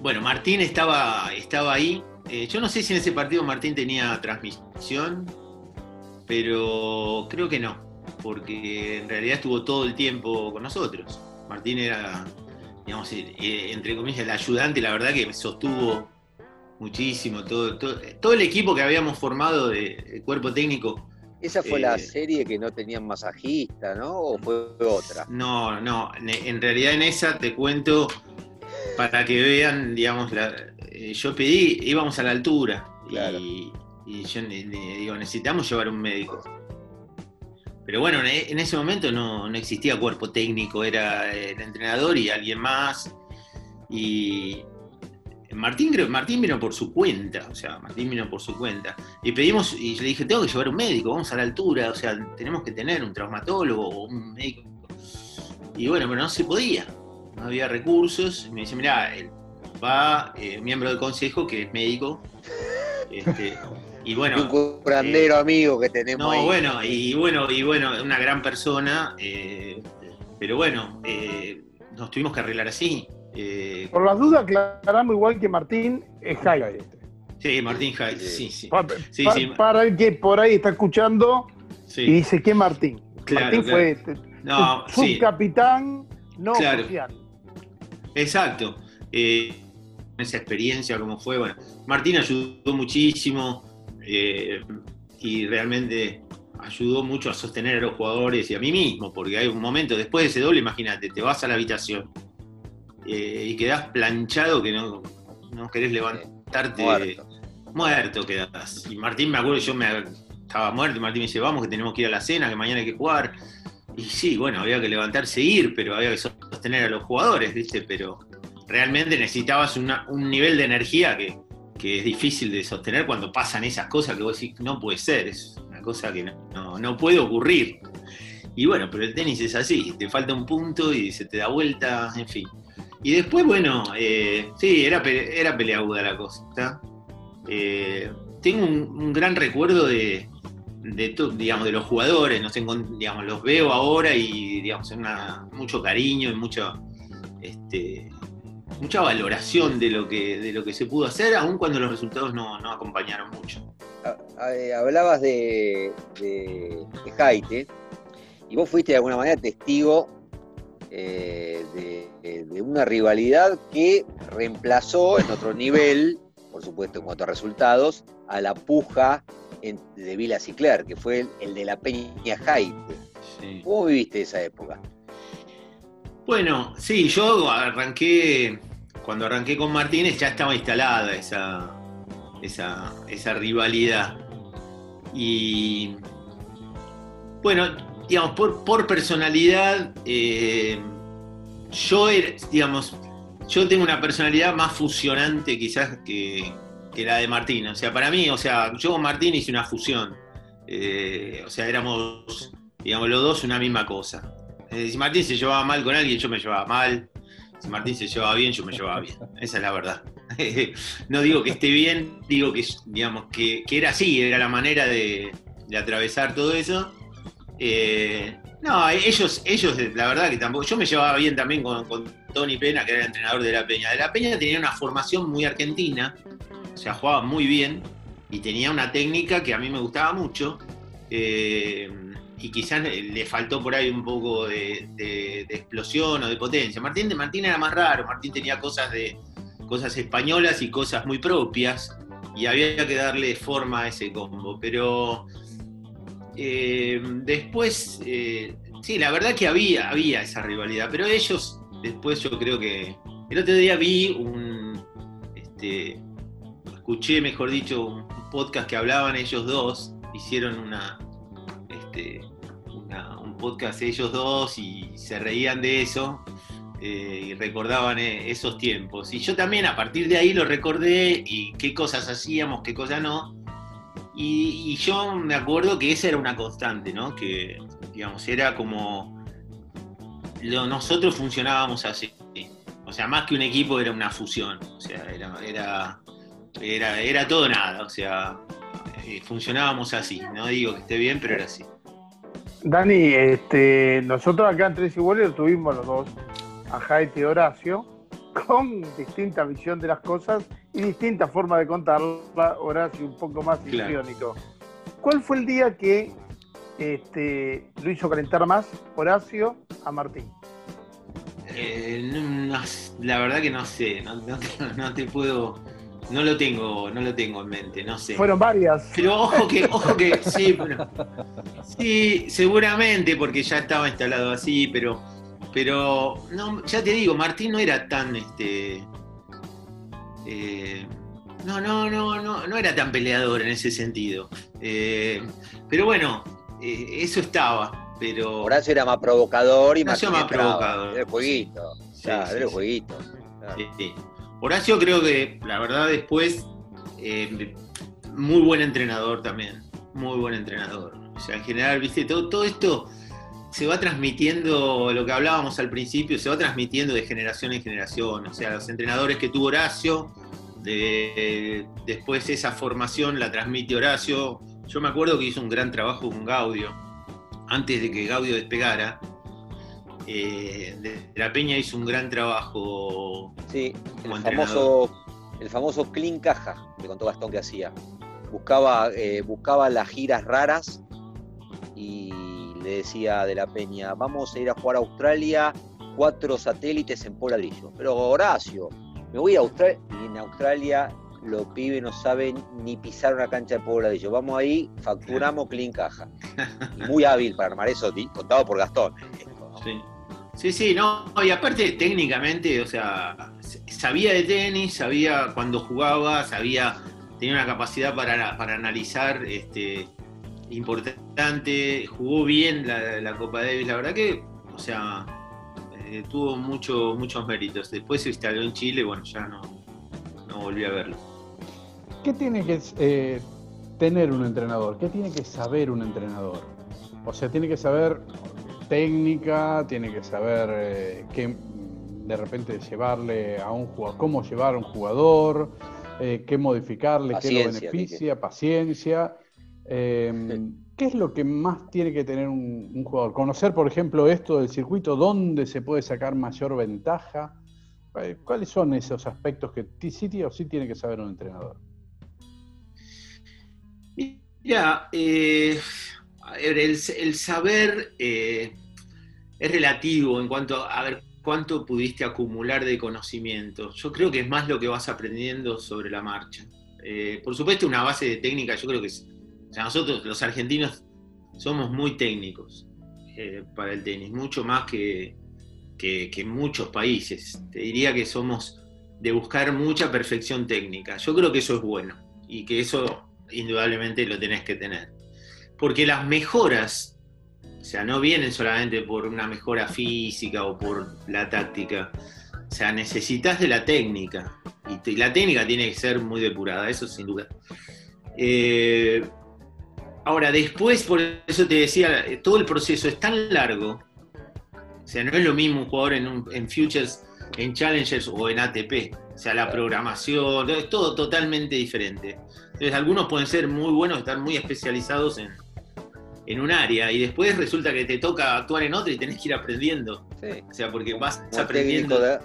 Bueno, Martín estaba, estaba ahí. Eh, yo no sé si en ese partido Martín tenía transmisión, pero creo que no, porque en realidad estuvo todo el tiempo con nosotros. Martín era, digamos, eh, entre comillas, el ayudante, la verdad que sostuvo muchísimo todo, todo, todo el equipo que habíamos formado de, de cuerpo técnico Esa fue la Eh, serie que no tenían masajista, ¿no? ¿O fue otra? No, no, en realidad en esa te cuento para que vean, digamos, la- eh, yo pedí, íbamos a la altura Claro. y, y yo ne- digo, necesitamos llevar un médico. Pero bueno, en, e- en ese momento no, no existía cuerpo técnico, era el entrenador y alguien más. Y Martín, Martín vino por su cuenta, o sea, Martín vino por su cuenta. Y pedimos, y le dije, tengo que llevar un médico, vamos a la altura, o sea, tenemos que tener un traumatólogo o un médico. Y bueno, pero no se podía, no había recursos. Y me dice, mirá, el va eh, miembro del consejo que es médico. este, y Y bueno, un curandero amigo que tenemos no, ahí. bueno, y bueno, y bueno, una gran persona, eh, pero bueno, eh, nos tuvimos que arreglar así. Eh, Por las dudas, aclaramos igual que Martín es Jaime. sí, Martín Hayes, sí, sí. Pa- Sí, pa- sí. Para el que por ahí está escuchando y sí. dice que Martín. Claro, Martín claro. fue este, No, sí, subcapitán no Claro. oficial. exacto. Eh, esa experiencia, como fue, bueno, Martín ayudó muchísimo eh, y realmente ayudó mucho a sostener a los jugadores y a mí mismo, porque hay un momento, después de ese doble, imagínate, te vas a la habitación eh, y quedás planchado que no, no querés levantarte. Muerto. muerto quedás. Y Martín, me acuerdo, yo me estaba muerto y Martín me dice, vamos que tenemos que ir a la cena, que mañana hay que jugar. Y sí, bueno, había que levantarse e ir, pero había que sostener a los jugadores, ¿viste? Pero realmente necesitabas una- un nivel de energía que, que es difícil de sostener cuando pasan esas cosas que vos decís, no puede ser, es una cosa que no, no- no puede ocurrir. Y bueno, pero el tenis es así, te falta un punto y se te da vuelta, en fin. Y después, bueno, eh, sí, era, era peleaguda la cosa. Eh, tengo un, gran recuerdo de, digamos, de los jugadores, encon- digamos, los veo ahora y digamos, mucho cariño y mucho, este, mucha valoración de lo, que, de lo que se pudo hacer, aun cuando los resultados no, no acompañaron mucho. A- a- Hablabas de, de, de Jaite y vos fuiste de alguna manera testigo eh, de, de una rivalidad que reemplazó en otro nivel, por supuesto en cuanto a resultados, a la puja en- de Vila Cicler, que fue el, el de la Peña Jaite. Sí. ¿Cómo viviste esa época? Bueno, sí, yo arranqué, cuando arranqué con Martínez ya estaba instalada esa, esa, esa rivalidad. Y bueno, digamos, por, por personalidad, eh, yo era, digamos, yo tengo una personalidad más fusionante quizás que, que la de Martín. O sea, para mí, o sea, yo con Martín hice una fusión. Eh, o sea, éramos, digamos, los dos una misma cosa. Eh, si Martín se llevaba mal con alguien, yo me llevaba mal. Si Martín se llevaba bien, yo me llevaba bien. Esa es la verdad. <laughs> no digo que esté bien, digo que, digamos, que, que era así, era la manera de, de atravesar todo eso. Eh, no, ellos, ellos, la verdad que tampoco. Yo me llevaba bien también con, con Tony Pena, que era el entrenador de la Peña. De la Peña tenía una formación muy argentina, o sea, jugaba muy bien y tenía una técnica que a mí me gustaba mucho. eh, y quizás le faltó por ahí un poco de, explosión o de potencia. Martín Martín era más raro, Martín tenía cosas de cosas españolas y cosas muy propias, y había que darle forma a ese combo. Pero eh, después, eh, sí, la verdad que había, había esa rivalidad, pero ellos, después yo creo que. El otro día vi un. Este, escuché, mejor dicho, un podcast que hablaban ellos dos, hicieron una. Este, una- un podcast ellos dos y se reían de eso eh, y recordaban eh, esos tiempos. Y yo también a partir de ahí lo recordé y qué cosas hacíamos, qué cosas no. Y, yo me acuerdo que esa era una constante, ¿no? Que, digamos, era como. nosotros funcionábamos así. O sea, más que un equipo era una fusión. O sea, era, era, era, era todo nada. O sea, eh, funcionábamos así. No digo que esté bien, pero era así. Dani, este, nosotros acá en Tres Iguales lo tuvimos los dos, a Jaite y Horacio, con distinta visión de las cosas y distinta forma de contarla, Horacio un poco más Claro. histriónico. ¿Cuál fue el día que este, lo hizo calentar más Horacio a Martín? Eh, no- no- la verdad que no sé, no, no te, no te puedo, No lo tengo, no lo tengo en mente, no sé. Fueron varias. Pero ojo que, ojo que, sí, pero- sí, seguramente, porque ya estaba instalado así, pero, pero, no, ya te digo, Martín no era tan, este, eh, no, no, no, no, no era tan peleador en ese sentido. Eh, pero bueno, eh, eso estaba, pero Horacio era más provocador y Horacio Martín más entraba. provocador. Era el jueguito. Sí, claro, sí, era el sí. jueguito. claro. Horacio creo que, la verdad, después, eh, muy buen entrenador también, muy buen entrenador. O sea, en general, viste, todo, todo esto se va transmitiendo, lo que hablábamos al principio, se va transmitiendo de generación en generación. O sea, los entrenadores que tuvo Horacio, de- después esa formación la transmite Horacio. Yo me acuerdo que hizo un gran trabajo con Gaudio, antes de que Gaudio despegara. Eh, de la Peña hizo un gran trabajo Sí, Como el entrenador. famoso, el famoso clean caja, que contó Gastón que hacía. Buscaba, eh, buscaba las giras raras y le decía de la Peña, vamos a ir a jugar a Australia, cuatro satélites en Poladrillo. Pero Horacio, me voy a Australia y en Australia los pibes no saben ni pisar una cancha de Poladrillo. Vamos ahí, facturamos clean caja. <laughs> Y muy hábil para armar eso, contado por Gastón. Sí. Sí, sí, no, y aparte técnicamente, o sea, sabía de tenis, sabía cuando jugaba, sabía, tenía una capacidad para, para analizar este, importante, jugó bien la, la Copa Davis, la verdad que, o sea, eh, tuvo mucho, muchos méritos. Después se instaló en Chile, bueno, ya no, no volví a verlo. ¿Qué tiene que eh, tener un entrenador? ¿Qué tiene que saber un entrenador? O sea, tiene que saber técnica, tiene que saber eh, qué de repente llevarle a un jugador, cómo llevar a un jugador, eh, qué modificarle, qué lo beneficia, paciencia. Eh, ¿Qué es lo que más tiene que tener un, un jugador? Conocer, por ejemplo, esto del circuito, dónde se puede sacar mayor ventaja. Eh, ¿Cuáles son esos aspectos que sí o sí tiene que saber un entrenador? Mira, eh, el, el saber eh, es relativo en cuanto a, ver cuánto pudiste acumular de conocimiento. Yo creo que es más lo que vas aprendiendo sobre la marcha. Eh, por supuesto, una base de técnica, yo creo que es- nosotros los argentinos somos muy técnicos eh, para el tenis, mucho más que, que, que muchos países. Te diría que somos de buscar mucha perfección técnica. Yo creo que eso es bueno y que eso indudablemente lo tenés que tener. Porque las mejoras, o sea, no vienen solamente por una mejora física o por la táctica. O sea, necesitas de la técnica. Y la técnica tiene que ser muy depurada, eso sin duda. Eh, ahora, después, por eso te decía, todo el proceso es tan largo. O sea, no es lo mismo un jugador en, un- en Futures, en Challengers o en ATP. O sea, la programación, es todo totalmente diferente. Entonces, algunos pueden ser muy buenos, estar muy especializados en, en un área, y después resulta que te toca actuar en otra y tenés que ir aprendiendo. Sí. O sea, porque vas Como el, técnico aprendiendo. de,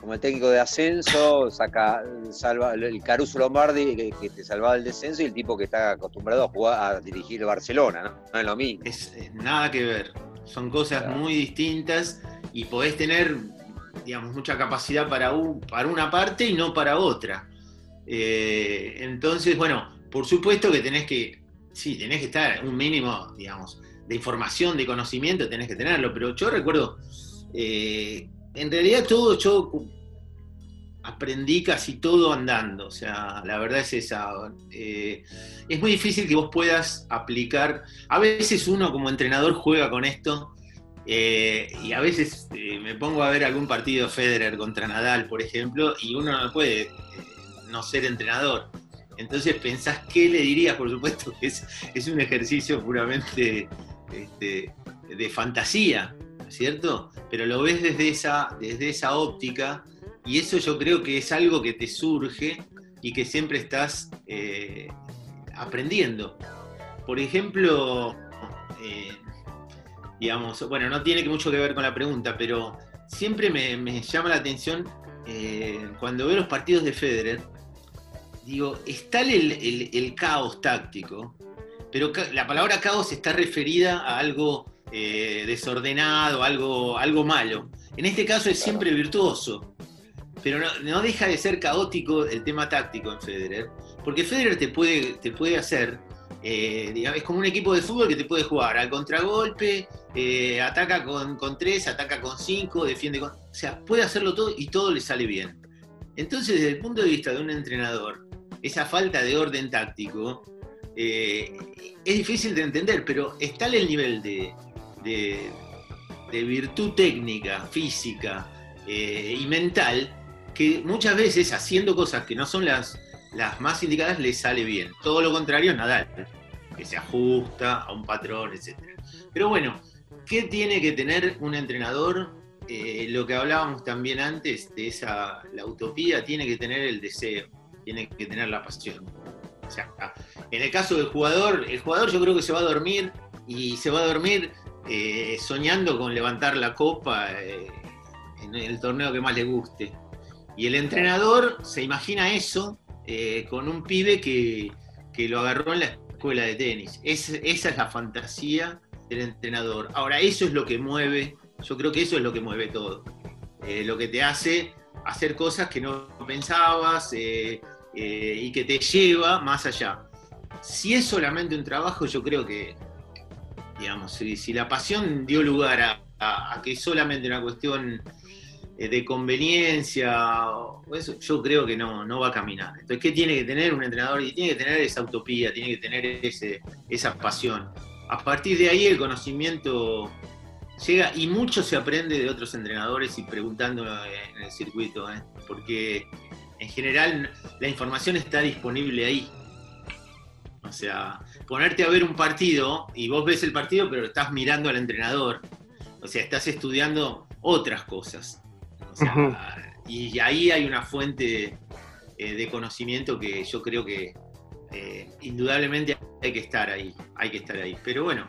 como el técnico de ascenso, saca, salva el Caruso Lombardi que, que te salvaba el descenso y el tipo que está acostumbrado a jugar a dirigir el Barcelona, ¿no? No es lo mismo. Es eh, nada que ver. Son cosas Claro. muy distintas y podés tener, digamos, mucha capacidad para, un- para una parte y no para otra. Eh, entonces, bueno, por supuesto que tenés que, sí, tenés que estar un mínimo, digamos, de información, de conocimiento, tenés que tenerlo, pero yo recuerdo, eh, en realidad todo, yo aprendí casi todo andando, o sea, la verdad es esa. eh, es muy difícil que vos puedas aplicar, a veces uno como entrenador juega con esto. eh, y a veces me pongo a ver algún partido Federer contra Nadal, por ejemplo, y uno no puede no ser entrenador. Entonces pensás qué le dirías, por supuesto que es, un ejercicio puramente este, de fantasía, ¿no es ¿cierto? Pero lo ves desde esa, desde esa óptica y eso yo creo que es algo que te surge y que siempre estás eh, aprendiendo. Por ejemplo, eh, digamos, bueno, no tiene mucho que ver con la pregunta, pero siempre me, me llama la atención eh, cuando veo los partidos de Federer, digo, está el, el- el caos táctico, pero ca- la palabra caos está referida a algo eh, desordenado, algo, algo malo. En este caso es siempre virtuoso. pero no, no deja de ser caótico el tema táctico en Federer, porque Federer te puede, te puede hacer, eh, digamos, es como un equipo de fútbol que te puede jugar al contragolpe, eh, ataca con, con tres, ataca con cinco, defiende con... O sea, puede hacerlo todo y todo le sale bien. Entonces, desde el punto de vista de un entrenador, esa falta de orden táctico eh, es difícil de entender, pero está el nivel de, de- virtud técnica, física eh, y mental que muchas veces haciendo cosas que no son las, las más indicadas le sale bien. Todo lo contrario, Nadal, que se ajusta a un patrón, etc. Pero bueno, ¿qué tiene que tener un entrenador? Eh, lo que hablábamos también antes de esa, la utopía, tiene que tener el deseo, tiene que tener la pasión. O sea, en el caso del jugador, el jugador yo creo que se va a dormir y se va a dormir eh, soñando con levantar la copa eh, en el torneo que más le guste. Y el entrenador se imagina eso eh, con un pibe que, que lo agarró en la escuela de tenis. Es- esa es la fantasía del entrenador. Ahora, eso es lo que mueve, yo creo que eso es lo que mueve todo. Lo que te hace hacer cosas que no pensabas eh, y que te lleva más allá. Si es solamente un trabajo, yo creo que, digamos, si, si la pasión dio lugar a, a- que solamente una cuestión eh, de conveniencia, eso, yo creo que no, no va a caminar. Entonces, ¿qué tiene que tener un entrenador? Y tiene que tener esa utopía, tiene que tener ese, esa pasión. A partir de ahí el conocimiento llega y mucho se aprende de otros entrenadores y preguntando en el circuito, ¿eh? porque en general la información está disponible ahí. O sea, ponerte a ver un partido y vos ves el partido, pero estás mirando al entrenador. O sea, estás estudiando otras cosas. O sea, y ahí hay una fuente eh, de conocimiento que yo creo que eh, indudablemente hay que estar ahí. Hay que estar ahí. Pero bueno,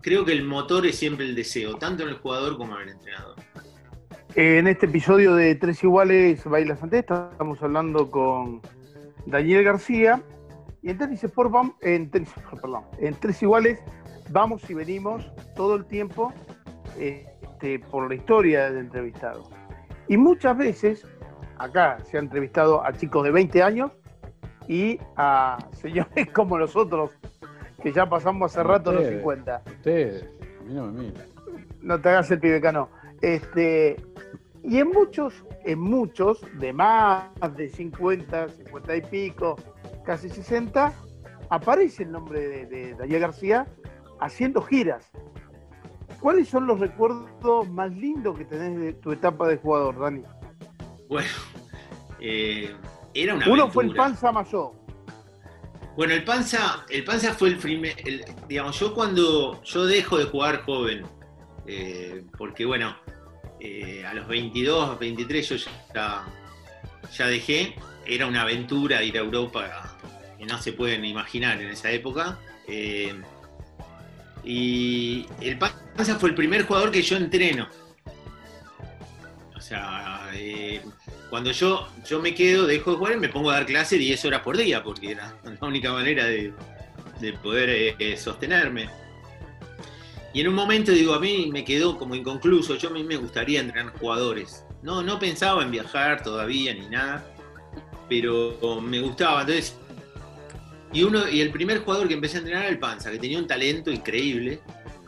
creo que el motor es siempre el deseo, tanto en el jugador como en el entrenador. En este episodio de Tres Iguales Baila Santé estamos hablando con Daniel García y en Tenis Sport vam- en, Tenis perdón, en Tres Iguales vamos y venimos todo el tiempo este, por la historia del entrevistado. Y muchas veces acá se ha entrevistado a chicos de 20 años y a señores <laughs> como nosotros que ya pasamos hace rato los Ustedes. 50 Ustedes, a mí no me miran. no te hagas el pibecano. Este, y en muchos, en muchos, de más de 50, 50 y pico, casi 60, aparece el nombre de, de Daniel García haciendo giras. ¿Cuáles son los recuerdos más lindos que tenés de tu etapa de jugador, Dani? Bueno, eh, era una Uno fue el. Panza Mayó. Bueno, el Panza, el Panza fue el primer, el- digamos, yo cuando yo dejo de jugar joven, eh, porque bueno, eh, a los 22, 23 yo ya, ya dejé, era una aventura ir a Europa que no se pueden imaginar en esa época. eh, y el Panza fue el primer jugador que yo entreno. O sea, eh, cuando yo, yo me quedo, dejo de jugar y me pongo a dar clase 10 horas por día, porque era la única manera de, de poder sostenerme. Y en un momento digo, a mí me quedó como inconcluso, yo a mí me gustaría entrenar jugadores. No, no pensaba en viajar todavía ni nada, pero me gustaba. Entonces, y uno, y el primer jugador que empecé a entrenar era el Panza, que tenía un talento increíble.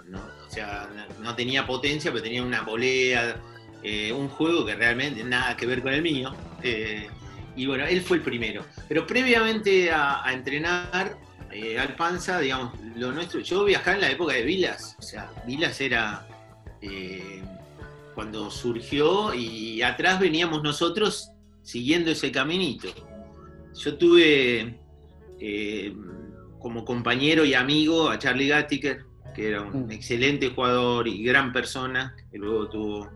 ¿no? O sea, no, tenía potencia, pero tenía una volea, eh, un juego que realmente nada que ver con el mío. eh, y bueno, él fue el primero. Pero previamente a entrenar eh, al Panza, digamos, lo nuestro, yo viajaba en la época de Vilas. O sea, Vilas era eh, cuando surgió y atrás veníamos nosotros siguiendo ese caminito. Yo tuve eh, como compañero y amigo a Charlie Gattiker, que era un Mm. excelente jugador y gran persona, que luego tuvo,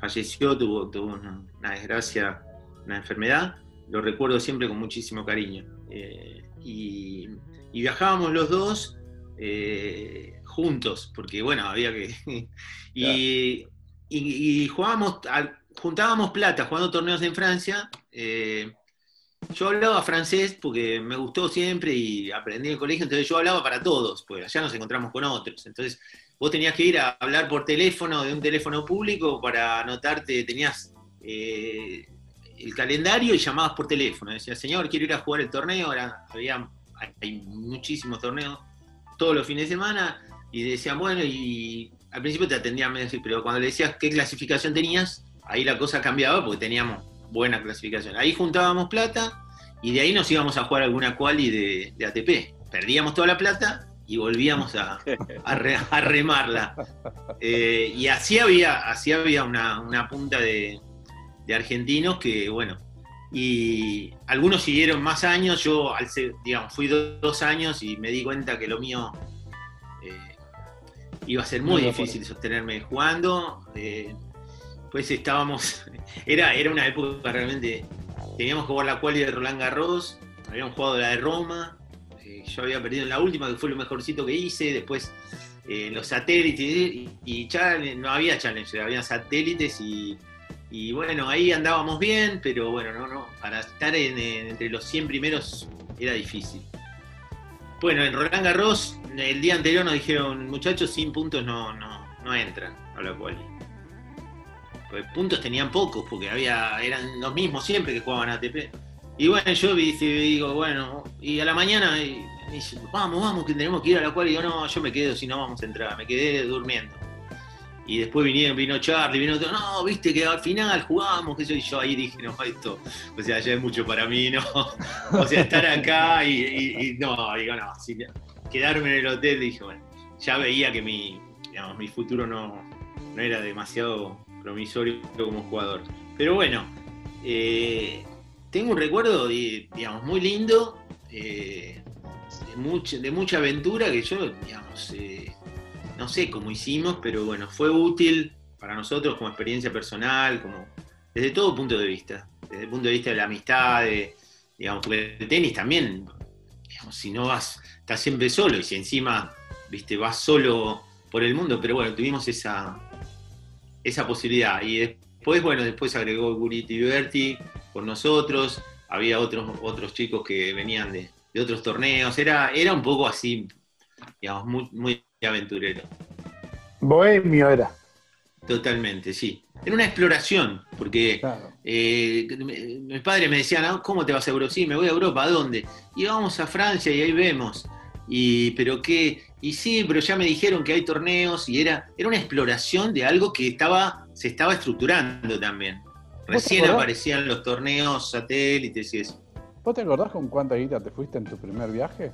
falleció, tuvo, tuvo una, una desgracia, una enfermedad. Lo recuerdo siempre con muchísimo cariño. Eh, y, y viajábamos los dos eh, juntos, porque bueno, había que... <laughs> y, y, y jugábamos, juntábamos plata jugando torneos en Francia. eh, yo hablaba francés porque me gustó siempre y aprendí en el colegio, entonces yo hablaba para todos, pues allá nos encontramos con otros. Entonces vos tenías que ir a hablar por teléfono, de un teléfono público, para anotarte, tenías eh, el calendario y llamabas por teléfono. Decía, señor, quiero ir a jugar el torneo. Ahora había hay muchísimos torneos todos los fines de semana. Y decían, bueno, y al principio te atendían medio pero cuando le decías qué clasificación tenías, ahí la cosa cambiaba porque teníamos buena clasificación. Ahí juntábamos plata y de ahí nos íbamos a jugar alguna quali de, de ATP. Perdíamos toda la plata y volvíamos a remarla. Eh, y así había, así había una, una punta de, de argentinos que, bueno, y algunos siguieron más años, yo, digamos, fui do- dos años y me di cuenta que lo mío eh, iba a ser muy difícil sostenerme jugando. eh, pues estábamos, <laughs> era, era una época realmente, teníamos que jugar la quali de Roland Garros, habíamos jugado la de Roma, eh, yo había perdido en la última, que fue lo mejorcito que hice, después eh, los satélites y, y challenge- no había challenge, había satélites y, y bueno, ahí andábamos bien, pero bueno, no, no, para estar en- en- entre los 100 primeros era difícil. Bueno, en Roland Garros, el día anterior nos dijeron, muchachos, sin puntos no, no, no entran a la quali. Pues puntos tenían pocos, porque había, eran los mismos siempre que jugaban ATP. Y bueno, yo digo, bueno, y a la mañana y me dice, vamos, vamos, que tenemos que ir a la cual. Y digo, no, yo me quedo, si no vamos a entrar. Me quedé durmiendo. Y después vinieron, vino Charlie, vino otro, no, viste que al final jugamos, que yo, y yo ahí dije, no, esto, o sea, ya es mucho para mí, ¿no? <laughs> O sea, estar acá y, no, digo, no, si quedarme en el hotel, dije, bueno, ya veía que mi, digamos, mi futuro no, no era demasiado promisorio como jugador. Pero bueno, eh, tengo un recuerdo, di- digamos, muy lindo, eh, de, mucha, de mucha aventura que yo, digamos, eh, no sé cómo hicimos, pero bueno, fue útil para nosotros como experiencia personal, como desde todo punto de vista, desde el punto de vista de la amistad, de, digamos, porque el tenis también, digamos, si no vas, estás siempre solo y si encima, viste, vas solo por el mundo, pero bueno, tuvimos esa, esa posibilidad. Y después, bueno, después agregó Guriti Berti con nosotros, había otros, otros chicos que venían de, de otros torneos, era, era un poco así, digamos, muy, muy aventurero. Bohemio era. Totalmente, sí. Era una exploración, porque Claro. eh, mi- mis padres me decían, "Ah, ¿cómo te vas a Europa? Sí, me voy a Europa, ¿a dónde? Y vamos a Francia y ahí vemos. Y, pero qué, y sí, pero ya me dijeron que hay torneos y era, era una exploración de algo que estaba, se estaba estructurando también. Recién aparecían los torneos satélites y eso. ¿Vos te acordás con cuánta guita te fuiste en tu primer viaje?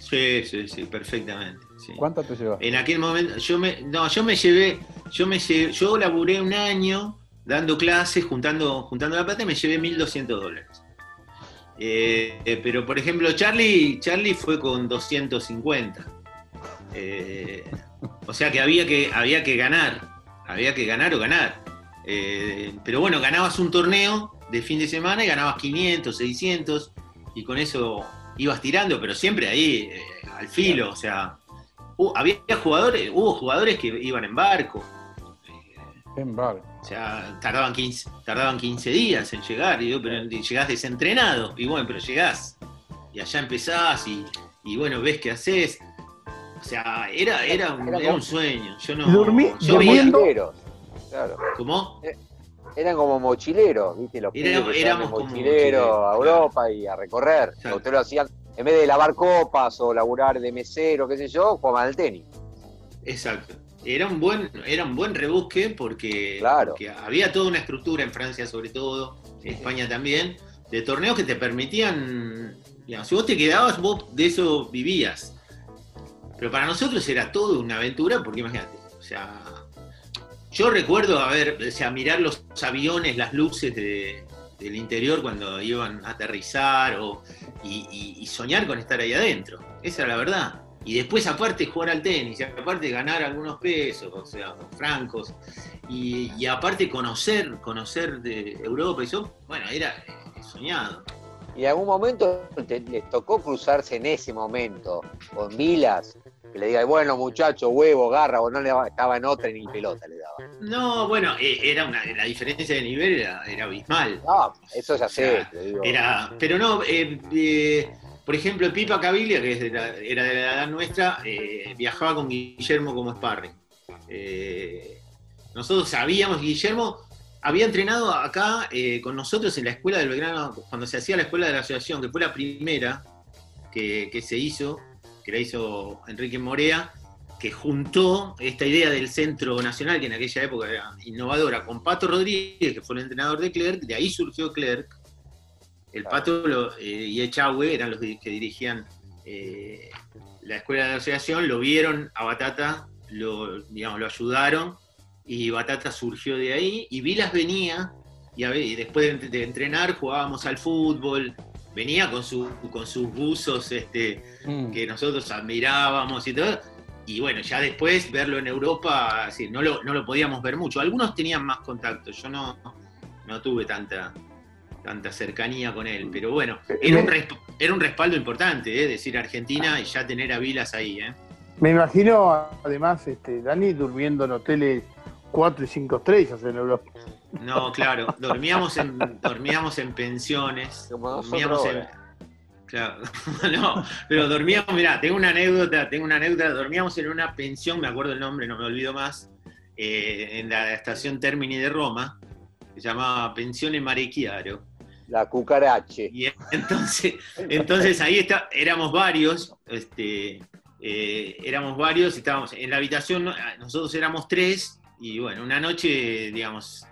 Sí, sí, sí, perfectamente. Sí. ¿Cuánta te llevaste? En aquel momento, yo me, no, yo me llevé, yo me llevé, yo laburé un año dando clases, juntando, juntando la plata y me llevé 1.200 dólares. Eh, eh, pero por ejemplo, Charlie, Charlie fue con 250. Eh, o sea que había que, había que ganar, había que ganar o ganar. Eh, pero bueno, ganabas un torneo de fin de semana y ganabas 500, 600 y con eso ibas tirando, pero siempre ahí al filo, o sea, había jugadores, hubo jugadores que iban en barco, En barco. o sea, tardaban 15, tardaban 15 días en llegar, y digo, pero llegás desentrenado, y bueno, pero llegás, y allá empezás, y, y bueno, ves qué haces. O sea, era, era, un, Era un sueño. Yo no. Dormí- yo Mochileros, Claro. ¿Cómo? Eran como mochileros, ¿viste? Los Era- éramos como mochileros a mochileros, Europa y a recorrer. Exacto. Ustedes lo hacían, en vez de lavar copas o laburar de mesero, qué sé yo, jugaban al tenis. Exacto. Era un buen, era un buen rebusque porque, Claro. porque había toda una estructura en Francia sobre todo, en España también, de torneos que te permitían, digamos, si vos te quedabas, vos de eso vivías. Pero para nosotros era todo una aventura, porque imagínate, o sea, yo recuerdo haber, o sea, mirar los aviones, las luces de- del interior cuando iban a aterrizar o, y, soñar con estar ahí adentro. Esa era la verdad. Y después, aparte, jugar al tenis, aparte, ganar algunos pesos, o sea, francos, y, aparte, conocer, conocer de Europa. Y eso, bueno, era soñado. Y en algún momento les tocó cruzarse en ese momento con Vilas, que le diga, bueno, muchacho, huevo, garra, o no le daba- estaba en otra y ni pelota le daba. No, bueno, eh, era una, la diferencia de nivel era, era abismal. No, eso ya sé, sea, te digo. Era, pero no, eh, eh, por ejemplo, Pipa Caviglia, que es de la- era de la edad nuestra, eh, viajaba con Guillermo como sparring. Nosotros sabíamos, Guillermo había entrenado acá con nosotros en la escuela del Belgrano, cuando se hacía la escuela de la asociación, que fue la primera que, que se hizo, que la hizo Enrique Morea, que juntó esta idea del Centro Nacional, que en aquella época era innovadora, con Pato Rodríguez, que fue el entrenador de Clerc, de ahí surgió Clerc. El Pato lo- eh, y Echagüe eran los que dirigían eh, la escuela de asociación, lo vieron a Batata, lo, digamos, lo ayudaron, y Batata surgió de ahí, y Vilas venía, y, a ver, y después de, de entrenar jugábamos al fútbol, venía con, su, con sus buzos este, Mm. que nosotros admirábamos y todo. Y bueno, ya después verlo en Europa, así, no, lo, no lo podíamos ver mucho. Algunos tenían más contacto, yo no, no tuve tanta, tanta cercanía con él, pero bueno, era un, resp- era un respaldo importante, ¿eh? decir Argentina y ya tener a Vilas ahí. ¿eh? Me imagino, además, este, Dani durmiendo en hoteles 4 y 5 estrellas en Europa. No, claro, dormíamos en, dormíamos en pensiones, dormíamos en... Claro, <laughs> no, pero dormíamos, mirá, tengo una anécdota, tengo una anécdota, dormíamos en una pensión, me acuerdo el nombre, no me olvido más, eh, en la estación Termini de Roma, que se llamaba Pensione Marechiaro. La cucarache. Y entonces, entonces ahí está, éramos varios, este, eh, éramos varios, estábamos en la habitación, ¿no? nosotros éramos tres, y bueno, una noche, digamos,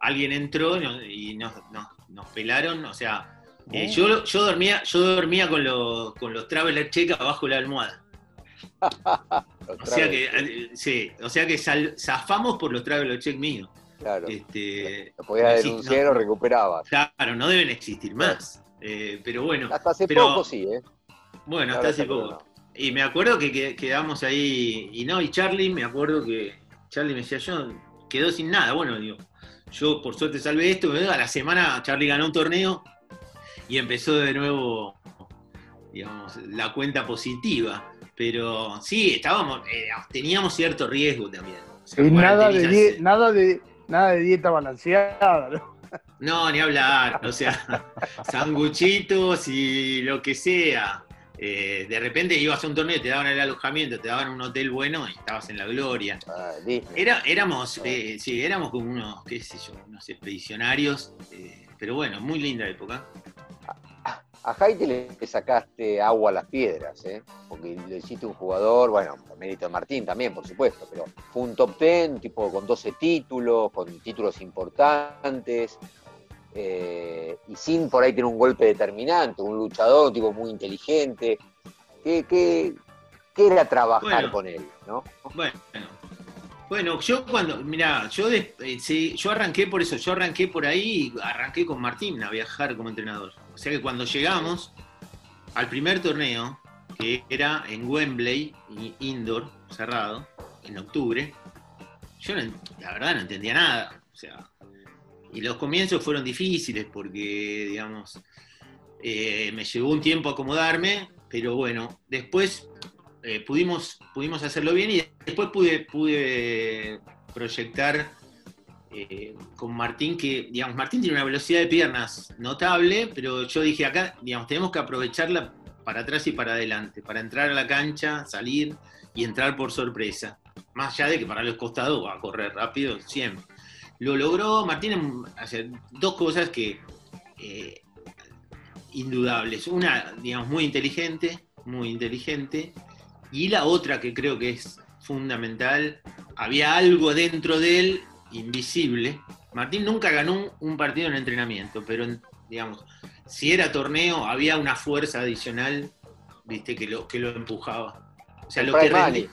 alguien entró y nos, y nos, nos- nos pelaron, o sea, eh, yo, yo dormía, yo dormía con los, con los Traveler Check abajo de la almohada. <laughs> O sea que, eh, sí, o sea que sal- zafamos por los Traveler Check míos. Claro. Este, Lo podías denunciar no, o recuperabas. Claro, no deben existir más. Eh, pero bueno, Hasta hace pero- poco sí, ¿eh? bueno, hasta hace poco. no. Y me acuerdo que, que- quedamos ahí, y no, y Charlie, me acuerdo que Charlie me decía, yo quedó sin nada. Bueno, digo, yo por suerte salvé esto, a la semana Charlie ganó un torneo y empezó de nuevo, digamos, la cuenta positiva. Pero sí, estábamos, eh, teníamos cierto riesgo también. O sea, Y nada de, die- nada, de, nada de dieta balanceada, ¿no? No, ni hablar, o sea, <laughs> sanguchitos y lo que sea. Eh, de repente ibas a un torneo, te daban el alojamiento, te daban un hotel bueno y estabas en la gloria. Ah. Era, éramos, eh, sí, éramos como unos, qué sé yo, unos expedicionarios, eh, pero bueno, muy linda época. A Haiti le sacaste agua a las piedras, porque le hiciste un jugador, bueno, por mérito de Martín también, por supuesto, pero fue un top 10, tipo con 12 títulos, con títulos importantes, eh, y sin por ahí tener un golpe determinante, un luchador, tipo muy inteligente. ¿Qué, qué, qué era trabajar Bueno. con él? ¿no? Bueno, bueno, yo cuando, mira, yo, eh, sí, yo arranqué por eso, yo arranqué por ahí, arranqué con Martín a viajar como entrenador. O sea que cuando llegamos al primer torneo, que era en Wembley, indoor, cerrado, en octubre, yo no la verdad no entendía nada. O sea, y los comienzos fueron difíciles porque, digamos, eh, me llevó un tiempo acomodarme, pero bueno, después eh, pudimos, pudimos hacerlo bien y después pude, pude proyectar eh, con Martín, que, digamos, Martín tiene una velocidad de piernas notable, pero yo dije acá, digamos, tenemos que aprovecharla para atrás y para adelante, para entrar a la cancha, salir y entrar por sorpresa. Más allá de que para los costados va a correr rápido siempre. Lo logró Martín en hacer dos cosas que eh, indudables. Una, digamos, muy inteligente, muy inteligente, y la otra que creo que es fundamental, había algo dentro de él invisible. Martín nunca ganó un, partido en entrenamiento, pero digamos, si era torneo, había una fuerza adicional, viste, que lo, que lo empujaba. O sea, lo que rendía- Money,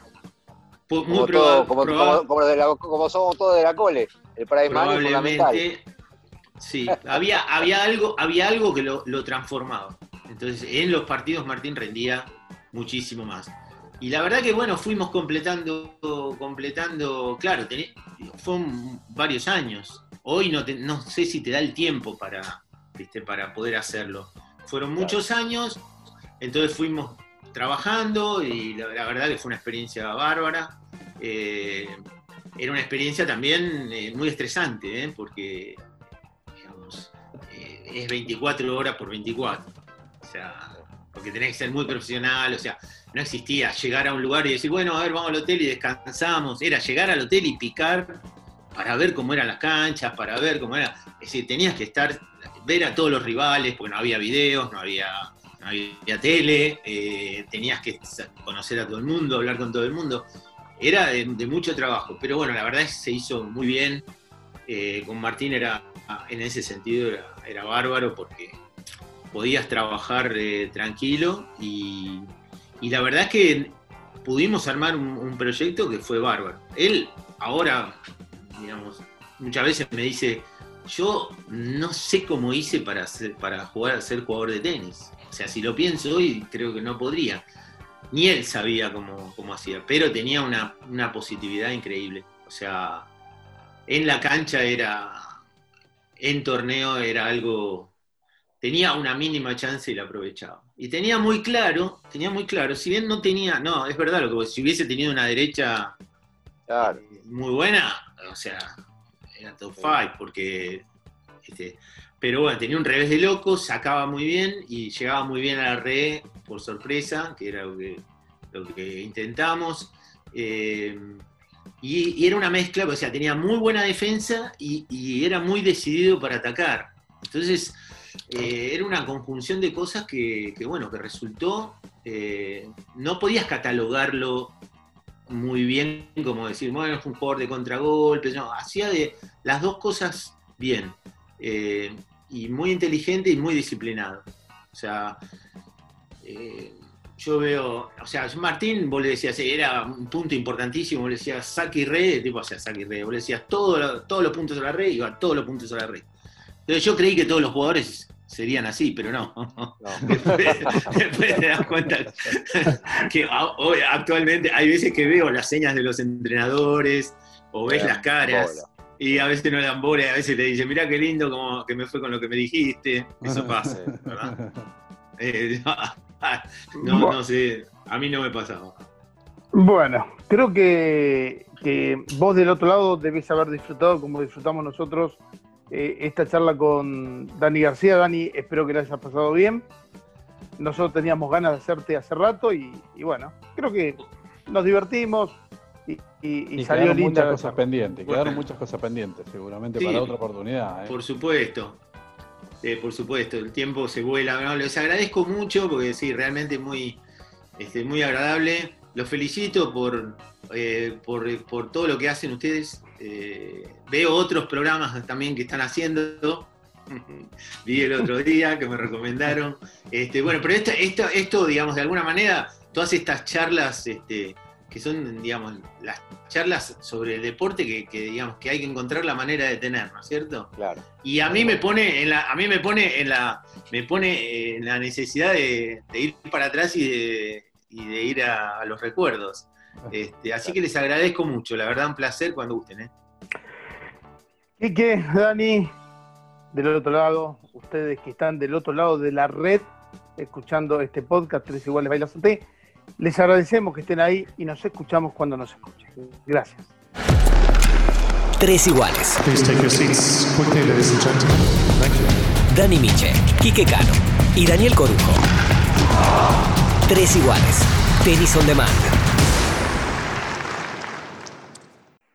pu- como, muy todo- proba- como, proba- como- como de la- como somos todos de la cole, el Prime Money fundamental. sí. Había había algo había algo que lo, lo transformaba. Entonces en los partidos Martín rendía muchísimo más. Y la verdad que bueno fuimos completando completando claro tení- fueron varios años. Hoy no te- no sé si te da el tiempo para viste para poder hacerlo. Fueron muchos años entonces fuimos trabajando y la, la verdad que fue una experiencia bárbara. Eh, era una experiencia también eh, muy estresante, ¿eh? porque eh, es 24 horas por 24. O sea, porque tenés que ser muy profesional, o sea, no existía llegar a un lugar y decir, bueno, a ver, vamos al hotel y descansamos. Era llegar al hotel y picar para ver cómo eran las canchas, para ver cómo era. Es decir, tenías que estar, ver a todos los rivales, porque no había videos, no había, no había tele, tenías que conocer a todo el mundo, hablar con todo el mundo. Era de, mucho trabajo, pero bueno, la verdad es que se hizo muy bien. Eh, con Martín era, en ese sentido, era, bárbaro porque podías trabajar eh, tranquilo y, la verdad es que pudimos armar un, proyecto que fue bárbaro. Él ahora, digamos, muchas veces me dice, yo no sé cómo hice para, ser, para jugar, ser jugador de tenis. O sea, si lo pienso hoy, creo que no podría. Ni él sabía cómo, hacía, pero tenía una, una, positividad increíble. O sea, en la cancha era, en torneo era algo, tenía una mínima chance y la aprovechaba. Y tenía muy claro, tenía muy claro, si bien no tenía, no, es verdad lo que si hubiese tenido una derecha claro. Muy buena, o sea, era top 5, porque. Este, pero bueno, tenía un revés de loco, sacaba muy bien y llegaba muy bien a la red por sorpresa, que era lo que, lo que intentamos. Eh, y, era una mezcla, o sea, tenía muy buena defensa y, era muy decidido para atacar. Entonces, eh, era una conjunción de cosas que, bueno, que resultó, eh, no podías catalogarlo muy bien, como decir, bueno, es un jugador de contragolpes, no, hacía de las dos cosas bien, y muy inteligente y muy disciplinado. O sea, eh, yo veo, o sea, Martín, vos le decías, era un punto importantísimo, vos le decías saque y re, tipo, o sea, saque y re, vos le decías todo, todos los puntos a la red, iba todos los puntos a la red. Entonces yo creí que todos los jugadores serían así, pero no. <laughs> Después, te das cuenta que <laughs> actualmente hay veces que veo las señas de los entrenadores o ves las caras. Y a veces no dan bola, a veces te dicen, mira qué lindo como que me fue con lo que me dijiste. Eso <laughs> pasa, ¿verdad? Eh, <laughs> no, no sé, a mí no me pasaba. Bueno, creo que, que vos del otro lado debes haber disfrutado como disfrutamos nosotros eh, esta charla con Dani García. Dani, espero que la hayas pasado bien. Nosotros teníamos ganas de hacerte hace rato y, bueno, creo que nos divertimos y, y, salió muchas cosas pendientes, quedaron muchas cosas pendientes, seguramente para otra oportunidad. ¿eh? Por supuesto, eh, por supuesto, el tiempo se vuela. Les agradezco mucho porque sí, realmente muy, este, muy agradable. Los felicito por, por, por todo lo que hacen ustedes eh, veo otros programas también que están haciendo. <laughs> Vi el otro día que me recomendaron. Este, bueno, pero esto, esto, esto, digamos, de alguna manera, todas estas charlas este, que son, digamos, las charlas sobre el deporte que, digamos, que hay que encontrar la manera de tener, ¿no es cierto? Claro. Y a mí me pone en la, a mí me pone en la, me pone en la necesidad de, ir para atrás y de, ir a los recuerdos. Este, así que les agradezco mucho, la verdad, un placer cuando gusten. ¿eh? Quique, Dani, del otro lado, ustedes que están del otro lado de la red, escuchando este podcast, Tres Iguales Bailas UT, les agradecemos que estén ahí y nos escuchamos cuando nos escuchen. Gracias. Tres Iguales. Dani Miche, Quique Cano y Daniel Corujo. Tres Iguales. Tenis on Demand.